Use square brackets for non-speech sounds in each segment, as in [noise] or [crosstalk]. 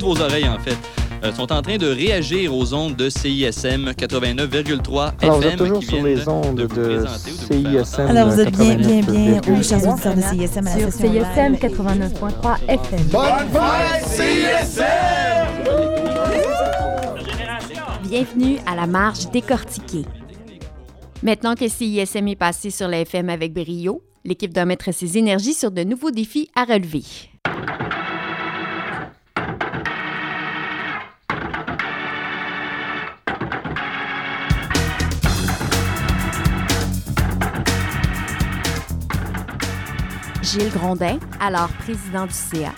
toutes vos oreilles, en fait, euh, sont en train de réagir aux ondes de CISM 89,3 Alors, vous FM. êtes toujours sur les ondes de de, de CISM. Alors, vous êtes bien, bien, bien, 89,3. oui, chers auditeurs de CISM à la Sur CISM live. 89.3 FM. Bienvenue à la marge décortiquée. Maintenant que CISM est passé sur la FM avec brio, l'équipe doit mettre ses énergies sur de nouveaux défis à relever. Gilles Grondin, alors président du CA.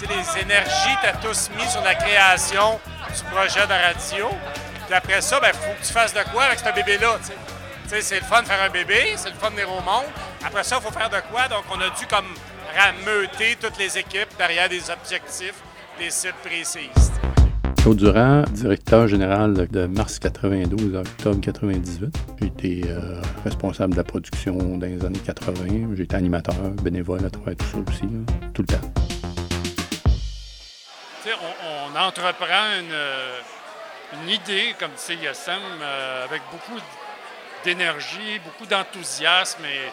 Les énergies, tu as tous mis sur la création du projet de radio. Puis après ça, il faut que tu fasses de quoi avec ce bébé-là. c'est le fun de faire un bébé, c'est le fun de venir au monde. Après ça, il faut faire de quoi? Donc, on a dû comme rameuter toutes les équipes derrière des objectifs, des cibles précises. Claude Durand, directeur général de mars 92 à octobre 98. J'ai été euh, responsable de la production dans les années 80. J'ai été animateur, bénévole à travers tout ça aussi, tout le temps. On, entreprend une, euh, idée comme CISM euh, avec beaucoup d'énergie, beaucoup d'enthousiasme et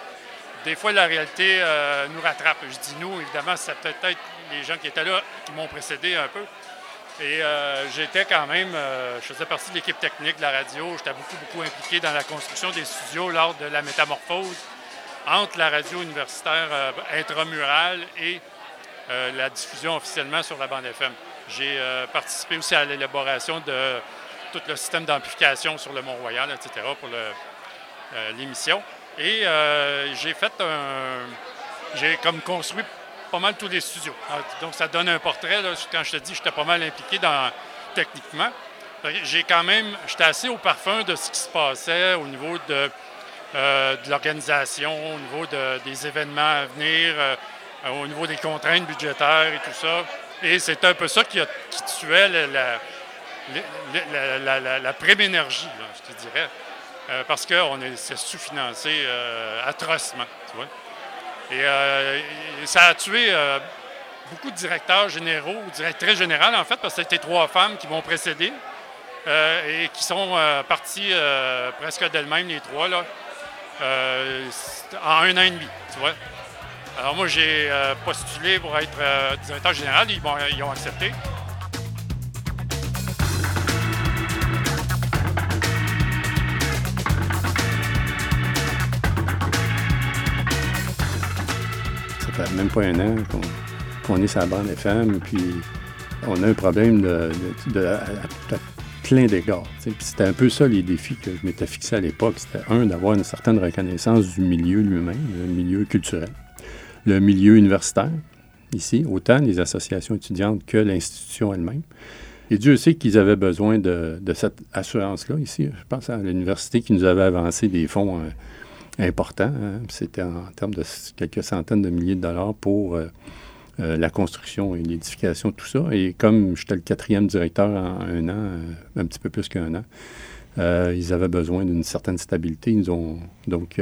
des fois la réalité euh, nous rattrape. Je dis nous, évidemment, c'est peut-être les gens qui étaient là qui m'ont précédé un peu. Et euh, j'étais quand même, euh, je faisais partie de l'équipe technique de la radio. J'étais beaucoup, beaucoup impliqué dans la construction des studios lors de la métamorphose entre la radio universitaire euh, intramurale et la diffusion officiellement sur la bande FM. J'ai participé aussi à l'élaboration de tout le système d'amplification sur le Mont-Royal, etc., pour l'émission. Et j'ai fait un. J'ai comme construit pas mal tous les studios. Ah, Donc, ça donne un portrait. Quand je te dis, j'étais pas mal impliqué dans, techniquement. Que J'ai quand même. J'étais assez au parfum de ce qui se passait au niveau de, euh, l'organisation, au niveau de- des événements à venir, euh, au niveau des contraintes budgétaires et tout ça. Et c'est un peu ça qui, a- tuait la, la, là, je te dirais. Euh, parce qu'on est c'est sous-financé atrocement. Et, euh, ça a tué euh, beaucoup de directeurs généraux, directrices générales, en fait, parce que c'était trois femmes qui m'ont précédé euh, et qui sont parties presque d'elles-mêmes, les trois, là, en un an et demi, tu vois. Alors moi, j'ai postulé pour être directeur général, ils, ils ont accepté. Fait même pas un an qu'on est sur la bande FM, puis on a un problème de, à, plein d'égards. C'était un peu ça les défis que je m'étais fixé à l'époque. C'était un, d'avoir une certaine reconnaissance du milieu lui-même, le milieu culturel, le milieu universitaire, ici, autant les associations étudiantes que l'institution elle-même. Et Dieu sait qu'ils avaient besoin de, de cette assurance-là ici. Je pense à l'université qui nous avait avancé des fonds euh, importants. hein. C'était en termes de quelques centaines de milliers de dollars pour euh, euh, la construction et l'édification, tout ça. Et comme j'étais le quatrième directeur en un an, euh, un petit peu plus qu'un an, ils avaient besoin d'une certaine stabilité. Ils ont, donc,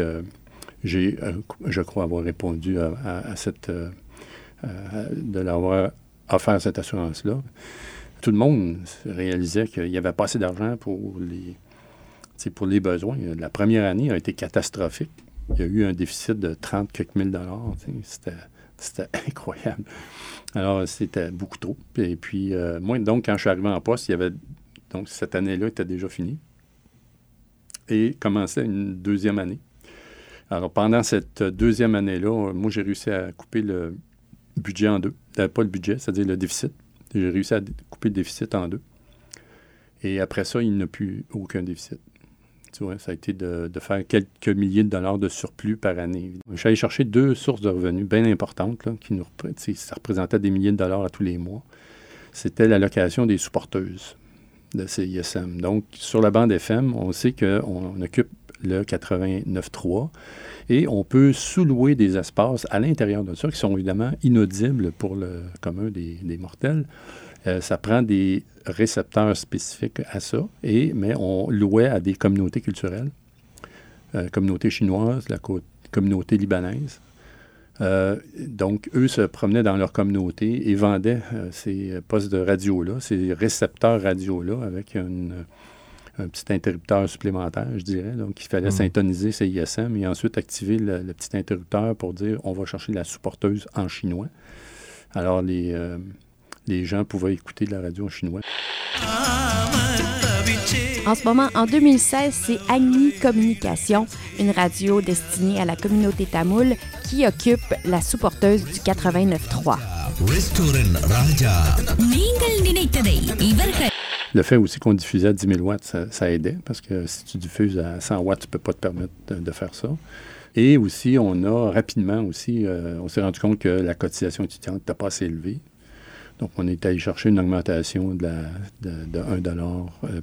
j'ai, je crois avoir répondu à, cette... de leur offert cette assurance-là. Tout le monde réalisait qu'il n'y avait pas assez d'argent pour les, pour les besoins. La première année a été catastrophique. Il y a eu un déficit de 30 quelques mille dollars. C'était, [laughs] incroyable. Alors, c'était beaucoup trop. Et puis, euh, moi, donc, quand je suis arrivé en poste, il y avait. Donc, cette année-là était déjà finie. Et commençait une deuxième année. Alors, pendant cette deuxième année-là, moi, j'ai réussi à couper le budget en deux. Euh, pas le budget, c'est-à-dire le déficit. J'ai réussi à couper le déficit en deux. Et après ça, il n'y a plus aucun déficit. Ça a été de, faire quelques milliers de dollars de surplus par année. Allé chercher deux sources de revenus bien importantes, qui nous ça représentait des milliers de dollars à tous les mois. C'était l'allocation des sous-porteuses de CISM. Donc, sur la bande FM, on sait qu'on on occupe le 89.3 et on peut sous-louer des espaces à l'intérieur de ça qui sont évidemment inaudibles pour le commun des mortels. Euh, ça prend des récepteurs spécifiques à ça, et, mais on louait à des communautés culturelles, euh, communauté chinoise, la co- communauté libanaise, Euh, donc, eux se promenaient dans leur communauté et vendaient euh, ces postes de radio-là, ces récepteurs radio-là, avec un petit interrupteur supplémentaire, je dirais. Donc, il fallait Mhm. syntoniser ces ISM et ensuite activer le, le petit interrupteur pour dire on va chercher la sous-porteuse en chinois. Alors, les, euh, les gens pouvaient écouter de la radio en chinois. En ce moment, en 2016, c'est Agni Communication, une radio destinée à la communauté tamoule qui occupe la supporteuse du 89.3. Le fait aussi qu'on diffusait à 10 000 watts, ça, aidait, parce que si tu diffuses à 100 watts, tu ne peux pas te permettre de, faire ça. Et aussi, on a rapidement aussi, euh, on s'est rendu compte que la cotisation étudiante n'était pas assez élevée. Donc, on est allé chercher une augmentation de, la, de, de 1 euh,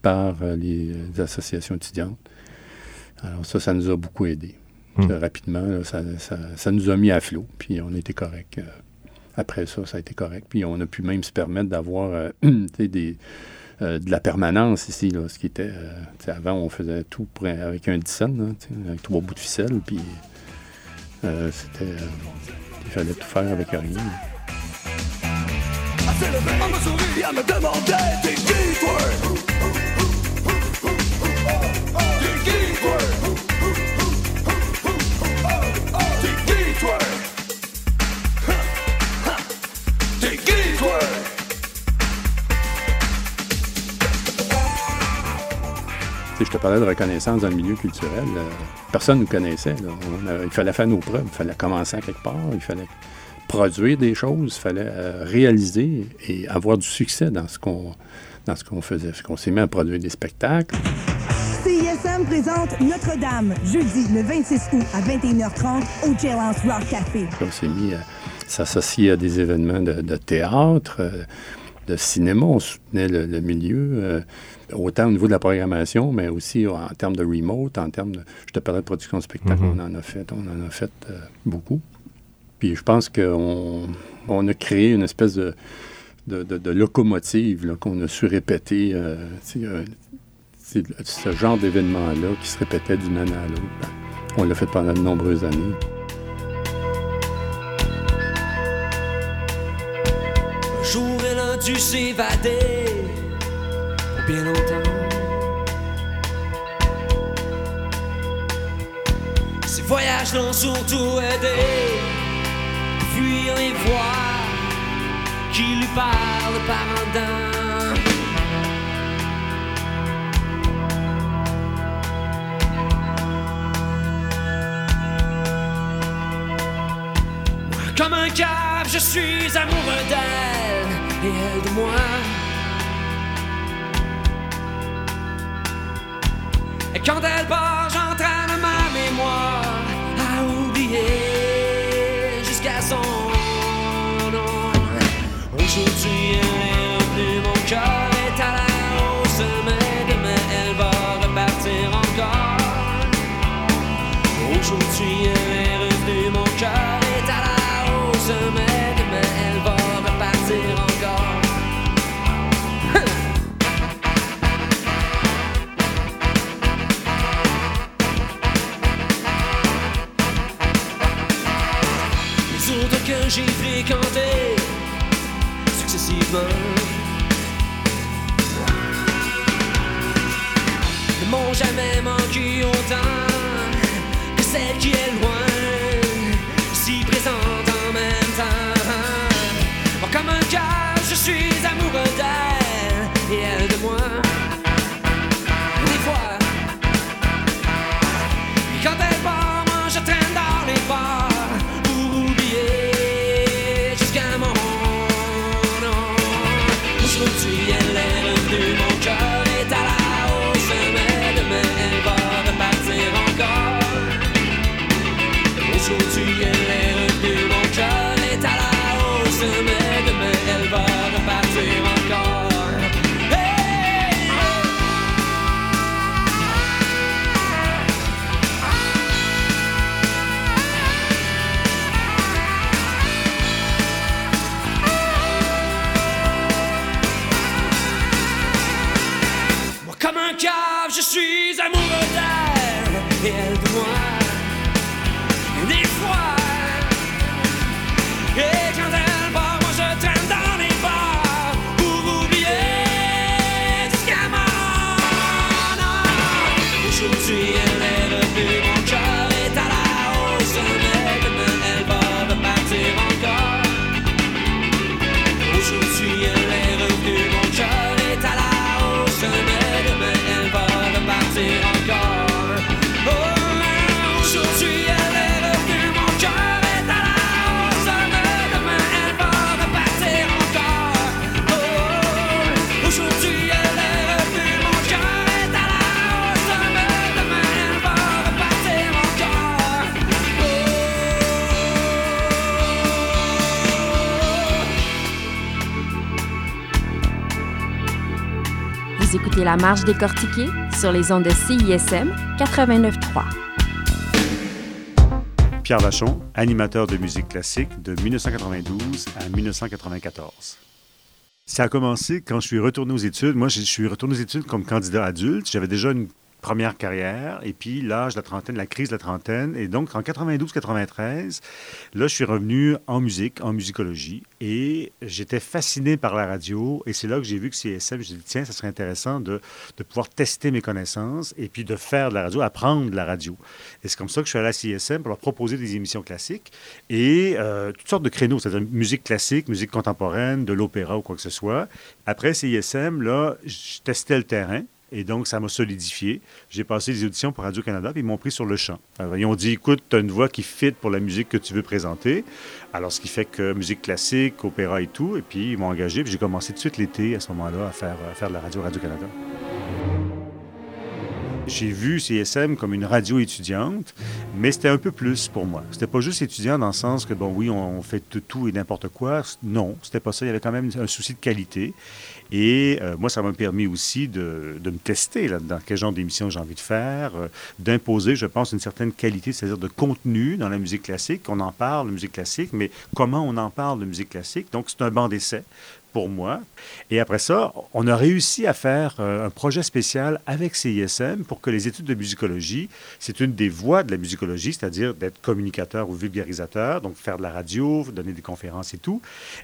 par euh, les, associations étudiantes. Alors ça, ça nous a beaucoup aidé. Hmm. Euh, rapidement, là, ça, ça- ça nous a mis à flot, puis on était correct. euh, après ça, ça a été correct. Puis on a pu même se permettre d'avoir euh, [clears throat] des, euh, de la permanence ici, là, ce qui était... euh, avant, on faisait tout pour- avec un 10 cents, là, tu sais, avec trois bouts de ficelle, puis euh, c'était... euh, il fallait tout faire avec rien. Sais, je te parlais de reconnaissance dans le milieu culturel. euh, personne ne nous connaissait. là. Il fallait faire nos preuves. Il fallait commencer à quelque part. Il fallait produire des choses. Il fallait euh, réaliser et avoir du succès dans ce qu'on dans ce qu'on faisait. Ce qu'on s'est mis à produire des spectacles. CISM présente Notre-Dame, jeudi le 26 août à 21h30 au Jailhouse Rock Café. On s'est mis à s'associer à des événements de, de théâtre, euh, de cinéma. On soutenait le, le milieu, euh, autant au niveau de la programmation, mais aussi en termes de remote, en termes de... Je te parlais de production de spectacle, Mhm. on en a fait, on en a fait euh, beaucoup. Puis je pense qu'on on a créé une espèce de, locomotive qu'on a su répéter. euh, c'est ce genre d'événement-là qui se répétait d'une année à l'autre. Ben, on l'a fait pendant de nombreuses années. Un jour, elle a dû s'évader pour bien longtemps. Ces voyages l'ont surtout aidé fuir les voix qui lui parlent par en dedans. Comme un cave, je suis amoureux d'elle et elle de moi. Et quand elle part, j'entraîne Aujourd'hui, elle est revenue, mon cœur est à la hausse, mais demain, elle va repartir encore. Aujourd'hui, elle est revenue, mon cœur est à la hausse, mais demain, elle va repartir encore. [laughs] Les autres que j'ai fréquentés successivement ne m'ont jamais manqué autant que celle qui est loin, si présente en même temps. Comme un cœur, je suis amoureux d'elle et elle de moi. Amoureux La Marche décortiquée sur les ondes de CISM 89.3. Pierre Vachon, animateur de musique classique de 1992 à 1994. Ça a commencé quand je suis retourné aux études. Moi, je suis retourné aux études comme candidat adulte. J'avais déjà une première carrière, et puis l'âge de la trentaine, la crise de la trentaine. Et donc, en 92-93, là, je suis revenu en musique, en musicologie, et j'étais fasciné par la radio. Et c'est là que j'ai vu que CSM, je me suis dit, tiens, ça serait intéressant de, de, pouvoir tester mes connaissances et puis de faire de la radio, apprendre de la radio. Et c'est comme ça que je suis allé à CSM pour leur proposer des émissions classiques et euh, toutes sortes de créneaux, c'est-à-dire musique classique, musique contemporaine, de l'opéra ou quoi que ce soit. Après CISM, là, je testais le terrain. Et donc, ça m'a solidifié. J'ai passé des auditions pour Radio-Canada, puis ils m'ont pris sur le champ. Ils ont dit, écoute, tu as une voix qui fit pour la musique que tu veux présenter. Alors, ce qui fait que musique classique, opéra et tout. Et puis, ils m'ont engagé, puis j'ai commencé tout de suite l'été, à ce moment-là, à faire, faire de la radio Radio-Canada. J'ai vu CSM comme une radio étudiante, mais c'était un peu plus pour moi. C'était pas juste étudiant dans le sens que, bon, oui, on fait tout et n'importe quoi. Non, c'était pas ça. Il y avait quand même un souci de qualité. Et euh, moi, ça m'a permis aussi de, de me tester là, dans quel genre d'émission j'ai envie de faire, euh, d'imposer, je pense, une certaine qualité, c'est-à-dire de contenu dans la musique classique. On en parle de musique classique, mais comment on en parle de musique classique? Donc, c'est un banc d'essai pour moi. Et après ça, on a réussi à faire euh, un projet spécial avec CISM pour que les études de musicologie, c'est une des voies de la musicologie, c'est-à-dire d'être communicateur ou vulgarisateur, donc faire de la radio, donner des conférences et tout.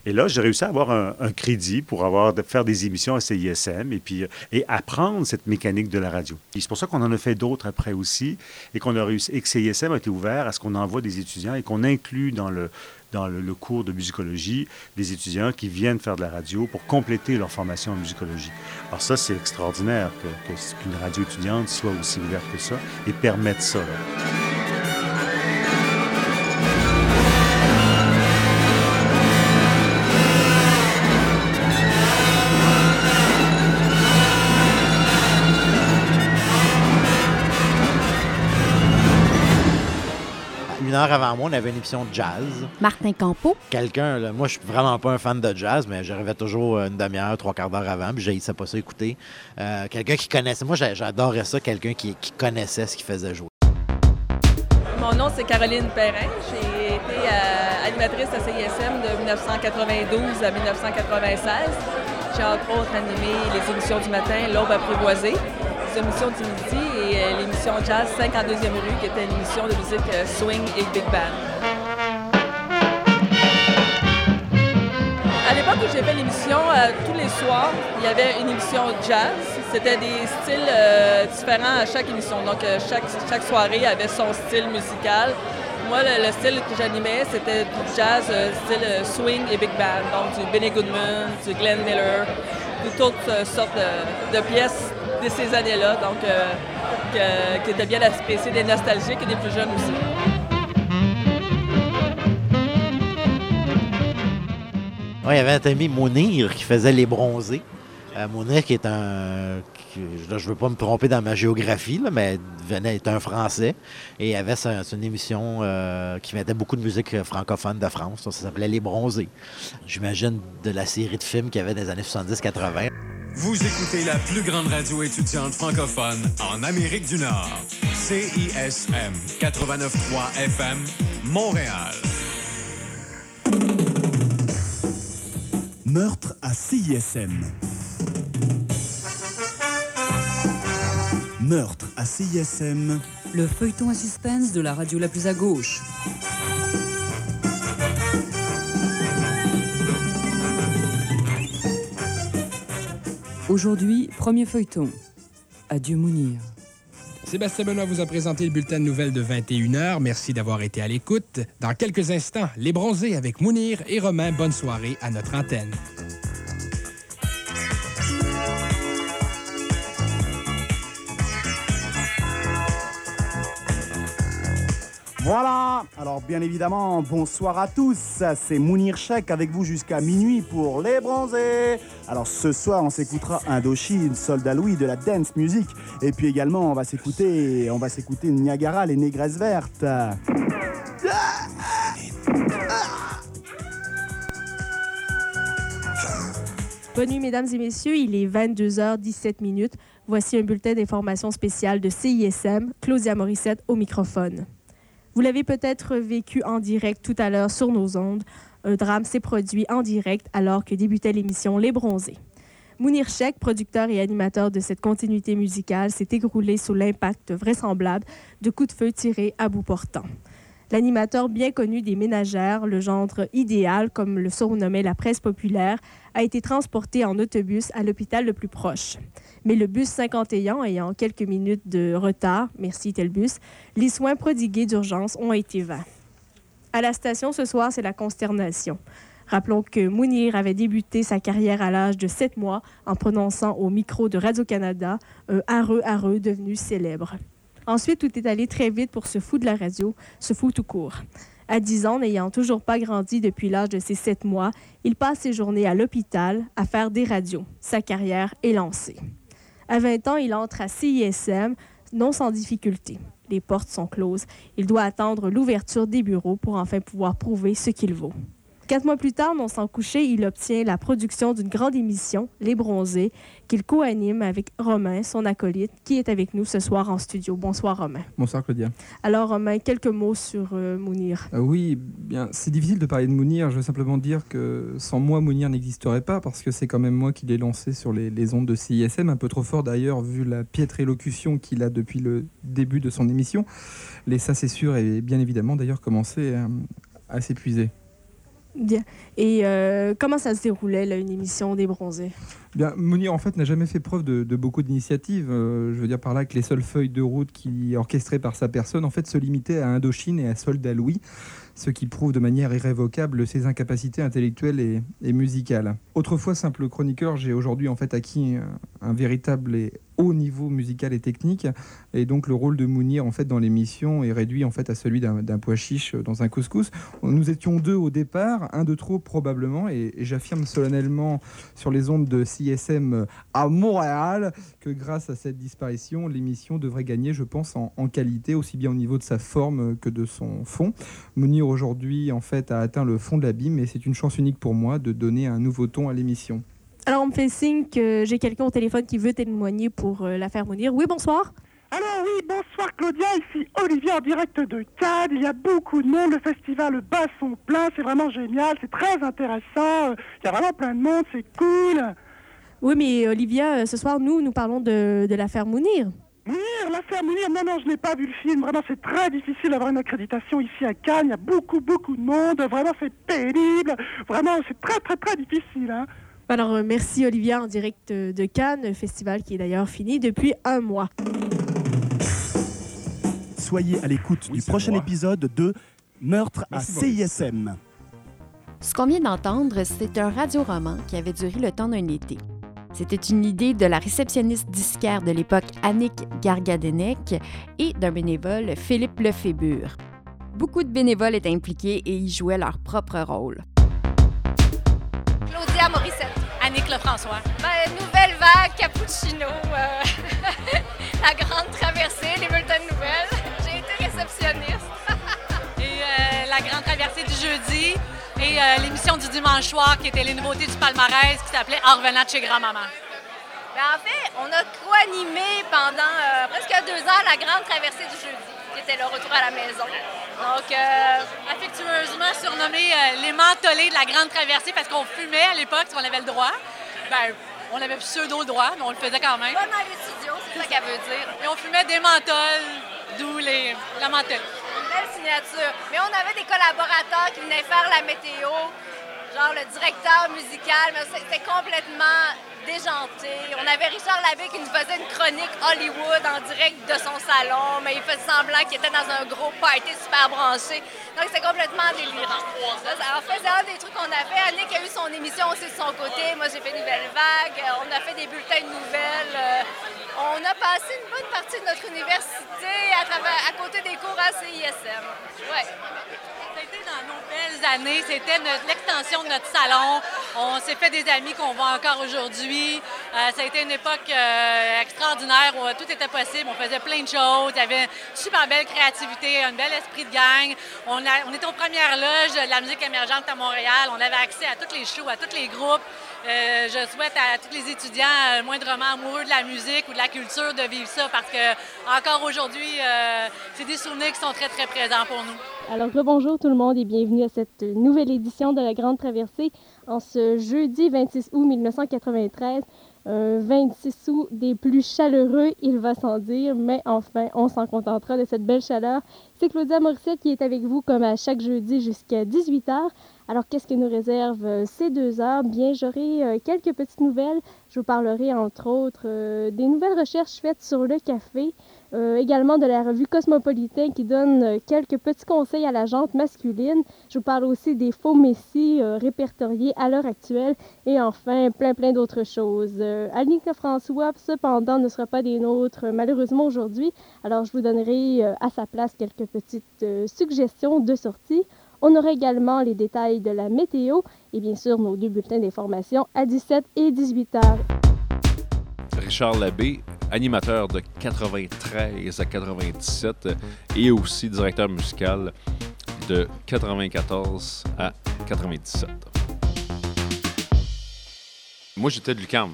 Et là, j'ai réussi à avoir un, crédit pour avoir faire des émissions à CISM et puis et apprendre cette mécanique de la radio. Et c'est pour ça qu'on en a fait d'autres après aussi et qu'on a réussi et que CISM a été ouvert à ce qu'on envoie des étudiants et qu'on inclut dans le dans le, cours de musicologie des étudiants qui viennent faire de la radio pour compléter leur formation en musicologie. Alors ça, c'est extraordinaire qu'une que, qu radio étudiante soit aussi ouverte que ça et permette ça. Une heure avant moi, on avait une émission de jazz. Martin Campo. Quelqu'un, là, moi, je suis vraiment pas un fan de jazz, mais j'arrivais toujours une demi-heure, trois quarts d'heure avant, puis j'haïssais pas ça écouter. Euh, quelqu'un qui connaissait, moi, j'adorais ça, quelqu'un qui, qui, connaissait ce qu'il faisait jouer. Mon nom, c'est Caroline Perrin. J'ai été euh, animatrice à CISM de 1992 à 1996. J'ai entre autres animé les émissions du matin, L'Aube apprivoisée, émissions du midi et euh, l'émission Jazz 52e rue, qui était une émission de musique euh, swing et big band. À l'époque où j'ai fait l'émission, euh, tous les soirs, il y avait une émission jazz. C'était des styles différents à chaque émission. Donc, chaque, chaque soirée avait son style musical. Moi, le, le style que j'animais, c'était du jazz style swing et big band. Donc, du Benny Goodman, du Glenn Miller, de toutes sortes de pièces de ces années-là, donc euh, qui étaient bien appréciées des nostalgiques et des plus jeunes aussi. Ouais, il y avait un ami Mounir qui faisait les bronzés. Euh, Mounir qui est un... Je ne veux pas me tromper dans ma géographie, mais venait est un Français et avait une émission euh, qui mettait beaucoup de musique francophone de France. Ça s'appelait Les Bronzés. J'imagine de la série de films qu'il y avait dans les années 70-80. Vous écoutez la plus grande radio étudiante francophone en Amérique du Nord. CISM 89.3 FM, Montréal. Meurtre à CISM. Meurtre à CISM. Le feuilleton à suspense de la radio la plus à gauche. Aujourd'hui, premier feuilleton. Adieu Mounir. Sébastien Benoît vous a présenté le bulletin de nouvelles de 21h. Merci d'avoir été à l'écoute. Dans quelques instants, les bronzés avec Mounir et Romain. Bonne soirée à notre antenne. Voilà, alors bien évidemment, bonsoir à tous, c'est Mounir Chek avec vous jusqu'à minuit pour Les Bronzés. Alors ce soir, on s'écoutera Indochine, Soldat Louis de la dance music, et puis également on va s'écouter, on va s'écouter Niagara, les négresses vertes. Bonne nuit, mesdames et messieurs. Il est 22h17 minutes. Voici un bulletin d'information spéciale de CISM. Claudia Morissette au microphone. Vous l'avez peut-être vécu en direct tout à l'heure sur nos ondes. Un drame s'est produit en direct alors que débutait l'émission Les Bronzés. Mounir Sheikh, producteur et animateur de cette continuité musicale, s'est écroulé sous l'impact vraisemblable de coups de feu tirés à bout portant. L'animateur bien connu des ménagères, le gendre idéal, comme le surnommait la presse populaire, a été transporté en autobus à l'hôpital le plus proche. Mais le bus 51 ayant quelques minutes de retard, merci Telbus, les soins prodigués d'urgence ont été vains. À la station ce soir, c'est la consternation. Rappelons que Mounir avait débuté sa carrière à l'âge de 7 mois en prononçant au micro de Radio-Canada un hareux hareux devenu célèbre. Ensuite, tout est allé très vite pour ce fou de la radio, ce fou tout court. À 10 ans, n'ayant toujours pas grandi depuis l'âge de ses 7 mois, il passe ses journées à l'hôpital à faire des radios. Sa carrière est lancée. À 20 ans, il entre à CISM, non sans difficulté. Les portes sont closes. Il doit attendre l'ouverture des bureaux pour enfin pouvoir prouver ce qu'il vaut. Quatre mois plus tard, non sans coucher, il obtient la production d'une grande émission, Les Bronzés, qu'il co-anime avec Romain, son acolyte, qui est avec nous ce soir en studio. Bonsoir, Romain. Bonsoir, Claudia. Alors, Romain, quelques mots sur euh, Mounir. Euh, oui, bien, c'est difficile de parler de Mounir. Je veux simplement dire que sans moi, Mounir n'existerait pas, parce que c'est quand même moi qui l'ai lancé sur les, les ondes de CISM, un peu trop fort d'ailleurs, vu la piètre élocution qu'il a depuis le début de son émission. Les ça, c'est sûr, et bien évidemment d'ailleurs commencé à, à s'épuiser. Bien. Et euh, comment ça se déroulait, là, une émission des bronzés? Bien, Mounir, en fait, n'a jamais fait preuve de, beaucoup d'initiatives. Euh, je veux dire par là que les seules feuilles de route qui orchestrées par sa personne, en fait, se limitaient à Indochine et à Soldat Louis, ce qui prouve de manière irrévocable ses incapacités intellectuelles et, et musicales. Autrefois simple chroniqueur, j'ai aujourd'hui en fait acquis un, un véritable et haut niveau musical et technique, et donc le rôle de Mounir en fait dans l'émission est réduit en fait à celui d'un pois chiche dans un couscous. Nous étions deux au départ, un de trop probablement, et, et j'affirme solennellement sur les ondes de CSM à Montréal que grâce à cette disparition, l'émission devrait gagner, je pense, en, en qualité, aussi bien au niveau de sa forme que de son fond. Mounir aujourd'hui en fait a atteint le fond de l'abîme, et c'est une chance unique pour moi de donner un nouveau ton à l'émission. Alors, on me fait signe que j'ai quelqu'un au téléphone qui veut témoigner pour euh, l'affaire Mounir. Oui, bonsoir. Alors oui, bonsoir Claudia, ici Olivier en direct de Cannes. Il y a beaucoup de monde, le festival bat son plein, c'est vraiment génial, c'est très intéressant. Il y a vraiment plein de monde, c'est cool. Oui, mais Olivia, euh, ce soir, nous, nous parlons de, de l'affaire Mounir. Mounir, l'affaire Mounir, non, non, je n'ai pas vu le film. Vraiment, c'est très difficile d'avoir une accréditation ici à Cannes. Il y a beaucoup, beaucoup de monde. Vraiment, c'est pénible. Vraiment, c'est très, très, très difficile. Hein. Alors, euh, merci Olivia en direct euh, de Cannes, festival qui est d'ailleurs fini depuis un mois. Soyez à l'écoute du prochain épisode de Meurtre à CISM. Ce qu'on vient d'entendre, c'est un radioroman qui avait duré le temps d'un été. C'était une idée de la réceptionniste disquaire de l'époque Annick Gargadenec et d'un bénévole Philippe Lefébure. Beaucoup de bénévoles étaient impliqués et y jouaient leur propre rôle. Claudia Morissette. Annick Lefrançois. Ben, nouvelle vague, cappuccino, euh, [laughs] la grande traversée, les bulletins de nouvelles. J'ai été réceptionniste. [laughs] et euh, la grande traversée du jeudi et euh, l'émission du dimanche soir qui était les nouveautés du palmarès qui s'appelait En revenant de chez grand-maman. Ben, en fait, on a co-animé pendant presque deux ans la grande traversée du jeudi, qui était le retour à la maison. Donc, euh, affectueusement surnommé euh, les mentholés de la grande traversée parce qu'on fumait à l'époque, si on avait le droit. Ben, on avait pseudo-droit, mais on le faisait quand même. pas dans les studios, c'est ça qu'elle veut dire. Et on fumait des menthols, d'où les, la menthol. Une belle signature. Mais on avait des collaborateurs qui venaient faire la météo, genre le directeur musical, mais c'était complètement On avait Richard Labbé qui nous faisait une chronique Hollywood en direct de son salon, mais il faisait semblant qu'il était dans un gros party super branché. Donc c'était complètement délirant. En fait, c'est un des trucs qu'on a fait. Annick a eu son émission aussi de son côté. Moi, j'ai fait Nouvelle Vague. On a fait des bulletins de nouvelles. Euh, On a passé une bonne partie de notre université à, à côté des cours à CISM. Ouais. C'était dans nos belles années, c'était l'extension de notre salon. On s'est fait des amis qu'on voit encore aujourd'hui. Euh, ça a été une époque euh, extraordinaire où euh, tout était possible. On faisait plein de choses. Il y avait une super belle créativité, un bel esprit de gang. On, était aux premières loges de la musique émergente à Montréal. On avait accès à tous les shows, à tous les groupes. Euh, je souhaite à tous les étudiants moindrement amoureux de la musique ou de la culture de vivre ça parce que encore aujourd'hui, c'est des souvenirs qui sont très, très présents pour nous. Alors, bonjour tout le monde et bienvenue à cette nouvelle édition de la Grande Traversée en ce jeudi 26 août 1993. Un 26 août des plus chaleureux, il va sans dire, mais enfin, on s'en contentera de cette belle chaleur. C'est Claudia Morissette qui est avec vous comme à chaque jeudi jusqu'à 18h. Alors, qu'est-ce que nous réserve euh, ces deux heures? Bien, j'aurai euh, quelques petites nouvelles. Je vous parlerai, entre autres, euh, des nouvelles recherches faites sur le café, euh, également de la revue Cosmopolitain qui donne euh, quelques petits conseils à la jante masculine. Je vous parle aussi des faux messies euh, répertoriés à l'heure actuelle et enfin plein plein d'autres choses. Euh, Annika François, cependant, ne sera pas des nôtres malheureusement aujourd'hui. Alors je vous donnerai euh, à sa place quelques petites suggestions de sortie. On aura également les détails de la météo et bien sûr nos deux bulletins d'information à 17 et 18 heures. Richard Labbé, animateur de 93 à 97 euh, et aussi directeur musical de 94 à 97. Moi, j'étais de l'UQAM.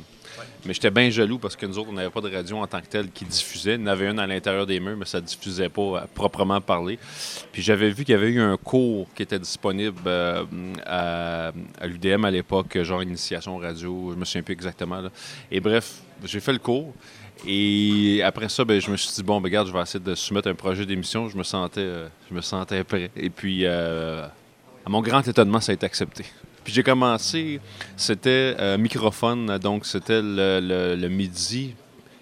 Mais j'étais bien jaloux parce que nous autres, on n'avait pas de radio en tant que telle qui diffusait. En avait une à l'intérieur des murs, mais ça ne diffusait pas à proprement parler. Puis j'avais vu qu'il y avait eu un cours qui était disponible euh, à, à l'UDM à l'époque, genre initiation radio, je me souviens plus exactement. là. Et bref, j'ai fait le cours. Et après ça, ben, je me suis dit, bon, ben, regarde, je vais essayer de soumettre un projet d'émission. Je me sentais, euh, je me sentais prêt. Et puis, euh, à mon grand étonnement, ça a été accepté. Puis j'ai commencé, c'était euh, microphone, donc c'était le, le- midi,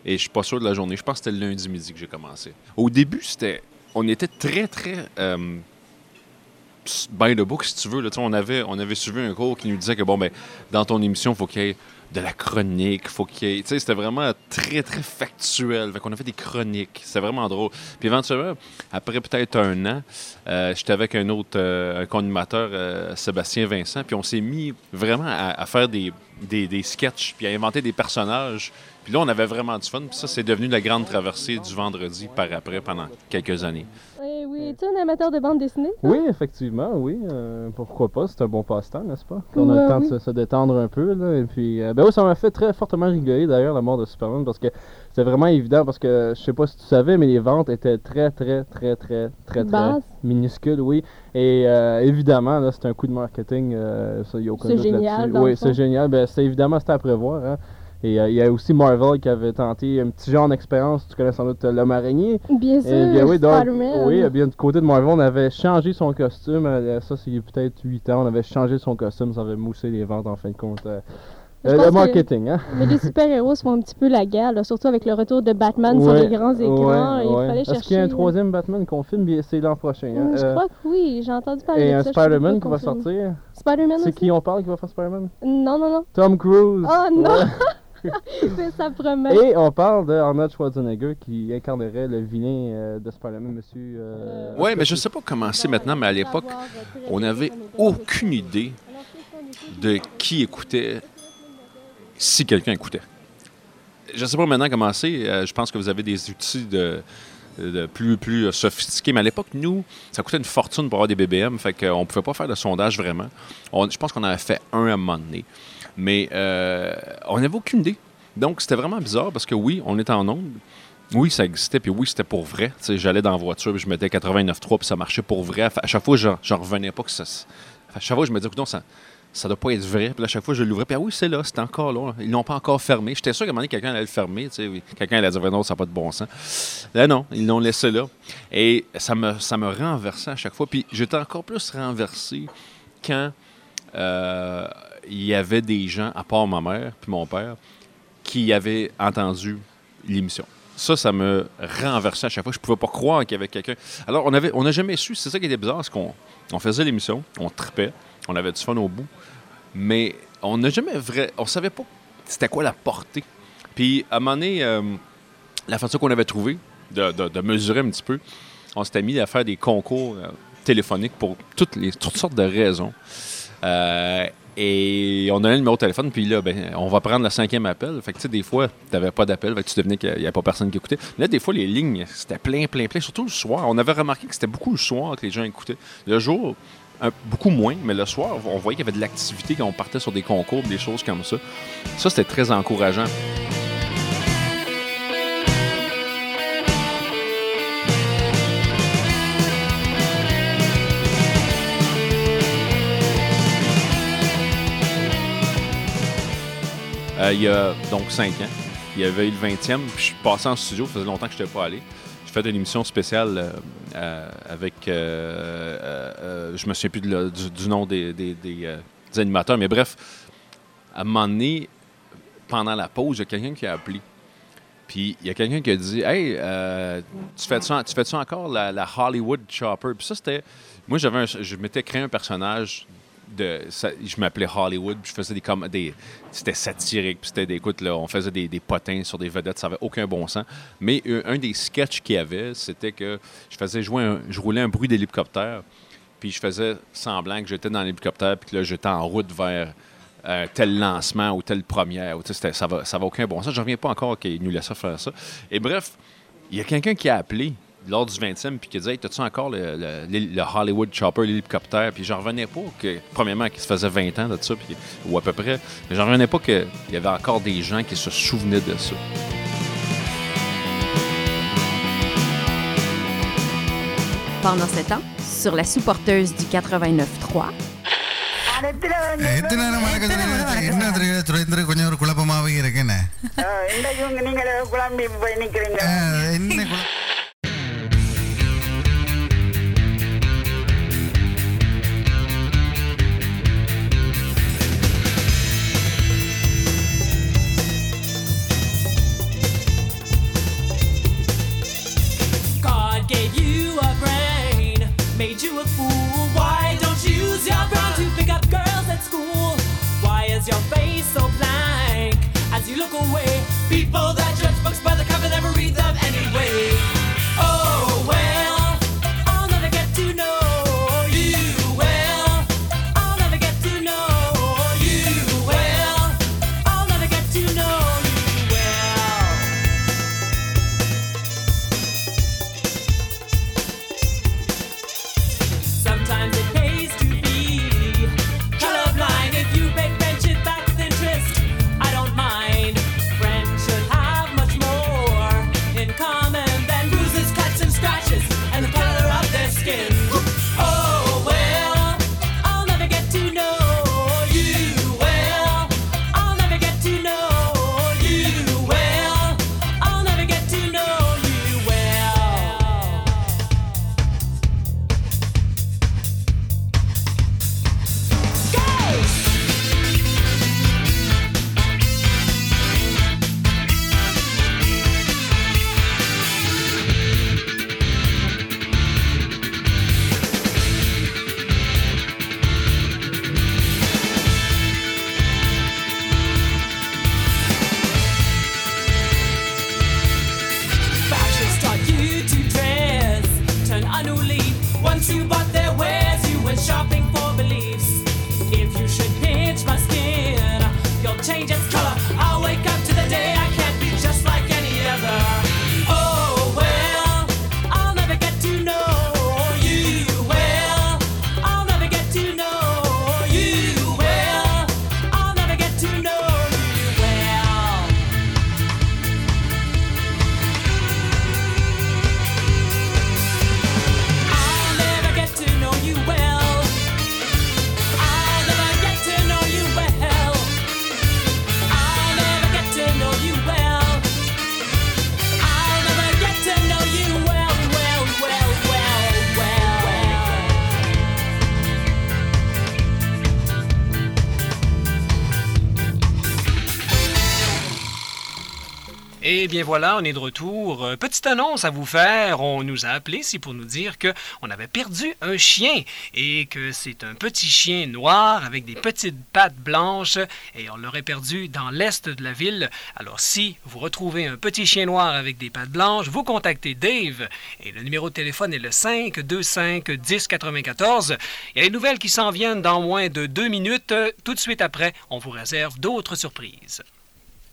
et je suis pas sûr de la journée. Je pense que c'était le lundi midi que j'ai commencé. Au début, c'était, on était très, très euh, by the book, si tu veux. On, avait, on avait suivi un cours qui nous disait que, bon, ben, dans ton émission, il faut qu'il y ait de la chronique, faut qu'il c'était vraiment très, très factuel. Fait qu'on a fait des chroniques. C'était vraiment drôle. Puis éventuellement, après peut-être un an, euh, j'étais avec un autre euh, un co-animateur, euh, Sébastien Vincent, puis on s'est mis vraiment à, à faire des, des, des sketchs, puis à inventer des personnages. Puis là, on avait vraiment du fun. Puis ça, c'est devenu la grande traversée du vendredi par après, pendant quelques années. Eh oui, es-tu un amateur de bande dessinée? Oui, effectivement, oui. euh, pourquoi pas? C'est un bon passe-temps, n'est-ce pas? Puis on a le temps oui. de se, se détendre un peu. Là, et puis, euh, ben oui, ça m'a fait très fortement rigoler d'ailleurs, la mort de Superman, parce que c'était vraiment évident, parce que je sais pas si tu savais, mais les ventes étaient très, très, très, très, très, très minuscules, oui. Et euh, évidemment, là, c'est un coup de marketing. ça, y a aucun C'est doute génial, Oui, c'est génial. Ben, c'était évidemment, c'était à prévoir. Hein. Et euh, il y a aussi Marvel qui avait tenté un petit genre d'expérience. Tu connais sans doute euh, l'homme araignée. Bien sûr, bien oui, donc, oui, eh bien du côté de Marvel, on avait changé son costume. euh, ça, c'est peut-être 8 ans. On avait changé son costume. Ça avait moussé les ventes en fin de compte. euh, Je le marketing, hein? Mais les [laughs] super-héros se font un petit peu la guerre, là, surtout avec le retour de Batman sur les grands écrans. ouais, Il ouais. fallait Est-ce chercher. qu'il y a un troisième Batman qu'on filme? C'est l'an prochain. hein? Je Euh, crois que oui, j'ai entendu parler et de un ça. je suis Spider-Man qui va sortir? Spider-Man C'est qui on parle qui va faire Spider-Man? Non, non, non. Tom Cruise. Oh non! [laughs] [laughs] Ouais. Mais ça promet. Et on parle de Arnold Schwarzenegger qui incarnerait le vilain euh, de Spider-Man, monsieur. euh, Oui, mais je sais pas comment c'est maintenant, mais à l'époque, on n'avait aucune idée de qui écoutait, si quelqu'un écoutait. Je sais pas maintenant comment c'est. euh, je pense que vous avez des outils de, de plus, plus euh, sophistiqués. Mais à l'époque, nous, ça coûtait une fortune pour avoir des BBM. Fait qu'on ne pouvait pas faire de sondage vraiment. On- je pense qu'on en avait fait un à un moment donné. Mais euh, on n'avait aucune idée. Donc, c'était vraiment bizarre parce que oui, on était en onde. Oui, ça existait, puis oui, c'était pour vrai. J'allais dans la voiture, puis je mettais 89.3, puis ça marchait pour vrai. À chaque fois, j'en revenais pas que ça. À chaque fois, je me disais, écoute, ça ça doit pas être vrai. Puis à chaque fois, je l'ouvrais. Puis ah oui, c'est là, c'est encore là. Ils l'ont pas encore fermé. J'étais sûr qu'à un moment donné, quelqu'un allait le fermer. Quelqu'un allait dire, non, ça n'a pas de bon sens. Là, non, ils l'ont laissé là. Et ça me, ça me renversait à chaque fois. Puis j'étais encore plus renversé quand euh, il y avait des gens, à part ma mère puis mon père, qui avaient entendu l'émission. Ça, ça me renversait à chaque fois. Je pouvais pas croire qu'il y avait quelqu'un. Alors, on on n'a jamais su. C'est ça qui était bizarre, c'est qu'on on faisait l'émission, on tripait, on avait du fun au bout, mais on n'a jamais vrai, on savait pas c'était quoi la portée. Puis à un moment donné, euh, la façon qu'on avait trouvé de, de- de mesurer un petit peu, on s'était mis à faire des concours euh, téléphoniques pour toutes les toutes sortes de raisons. Euh, et on donnait le numéro de téléphone, puis là, ben, on va prendre le cinquième appel. Fait que, tu sais, des fois, tu n'avais pas d'appel, fait que tu devenais qu'il n'y avait pas personne qui écoutait. Là, des fois, les lignes, c'était plein, plein, plein, surtout le soir. On avait remarqué que c'était beaucoup le soir que les gens écoutaient. Le jour, beaucoup moins, mais le soir, on voyait qu'il y avait de l'activité, qu'on partait sur des concours, des choses comme ça. Ça, c'était très encourageant. Il y a donc 5 ans. Il y avait eu le 20e, puis je suis passé en studio, ça faisait longtemps que je n'étais pas allé. J'ai fait une émission spéciale euh, euh, avec. euh, euh, euh, je me souviens plus du, nom des, euh, animateurs, mais bref, à un moment donné, pendant la pause, il y a quelqu'un qui a appelé. Puis il y a quelqu'un qui a dit Hey, euh, tu fais-tu en- tu fais-tu encore la, la Hollywood Chopper? Puis ça, c'était. Moi, j'avais je m'étais créé un personnage. Je m'appelais Hollywood, puis je faisais des, com- des c'était satirique, puis c'était des, écoute, là, on faisait des, des potins sur des vedettes, ça avait aucun bon sens. Mais euh, un des sketchs qu'il y avait, c'était que je faisais jouer, un- je roulais un bruit d'hélicoptère, puis je faisais semblant que j'étais dans l'hélicoptère, puis que là, j'étais en route vers euh, tel lancement ou telle première. ça va, ça va aucun bon sens. Je reviens pas encore qu'il nous laisse faire ça. Et bref, il y a quelqu'un qui a appelé lors du 20e puis qui a dit Hey, t'as-tu encore le, le- le Hollywood Chopper, l'hélicoptère? Puis j'en revenais pas que, premièrement, qu'il se faisait 20 ans de ça, puis- ou à peu près, mais j'en revenais pas qu'il y avait encore des gens qui se souvenaient de ça. Pendant ce temps, sur la sous-porteuse du 89.3, [laughs] you a brain, made you a fool. Why don't you use your brain to pick up girls at school? Why is your face so blank as you look away? People that judge books by the bien voilà, on est de retour. Euh, Petite annonce à vous faire. On nous a appelé, c'est pour nous dire que on avait perdu un chien et que c'est un petit chien noir avec des petites pattes blanches et on l'aurait perdu dans l'est de la ville. Alors si vous retrouvez un petit chien noir avec des pattes blanches, vous contactez Dave et le numéro de téléphone est le 525 1094. Il y a les nouvelles qui s'en viennent dans moins de deux minutes. Tout de suite après, on vous réserve d'autres surprises.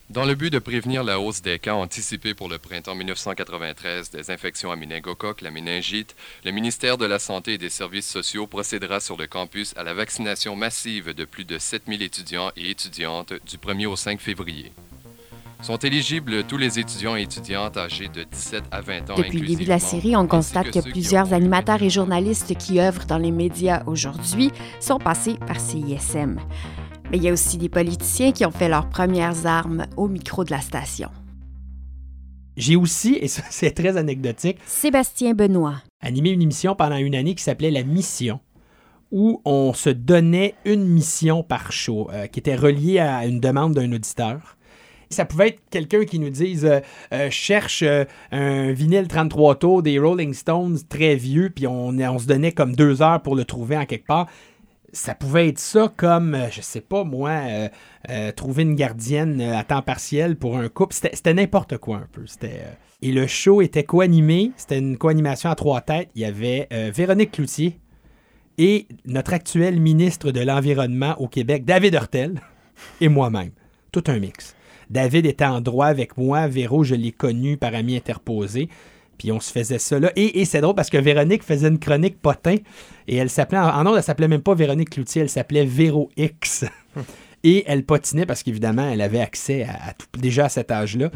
Dans le but de prévenir la hausse des cas anticipés pour le printemps 1993 des infections à méningocoque, la méningite, le ministère de la Santé et des Services sociaux procédera sur le campus à la vaccination massive de plus de 7000 étudiants et étudiantes du 1er au 5 février. Sont éligibles tous les étudiants et étudiantes âgés de 17 à 20 ans Depuis le début de la série, on constate que plusieurs animateurs et journalistes qui œuvrent dans les médias aujourd'hui sont passés par CISM. Mais il y a aussi des politiciens qui ont fait leurs premières armes au micro de la station. J'ai aussi, et ça [laughs] c'est très anecdotique, Sébastien Benoît. animé une émission pendant une année qui s'appelait La Mission, où on se donnait une mission par show, euh, qui était reliée à une demande d'un auditeur. Ça pouvait être quelqu'un qui nous dise euh, euh, cherche euh, un vinyle 33 tours des Rolling Stones très vieux, puis on, on se donnait comme deux heures pour le trouver en quelque part. Ça pouvait être ça comme, euh, je sais pas moi, euh, euh, trouver une gardienne à temps partiel pour un couple. C'était n'importe quoi un peu. C'était, Et le show était co-animé. C'était une co-animation à trois têtes. Il y avait Véronique Cloutier et notre actuel ministre de l'Environnement au Québec, David Hurtel, [laughs] et moi-même. Tout un mix. David était en droit avec moi. Véro, je l'ai connu par ami interposé. Puis on se faisait ça là. Et, et c'est drôle parce que Véronique faisait une chronique potin. Et elle s'appelait, en, en nom, elle s'appelait même pas Véronique Cloutier, elle s'appelait Véro X. [laughs] et elle potinait parce qu'évidemment, elle avait accès à, à tout- déjà à cet âge-là, euh,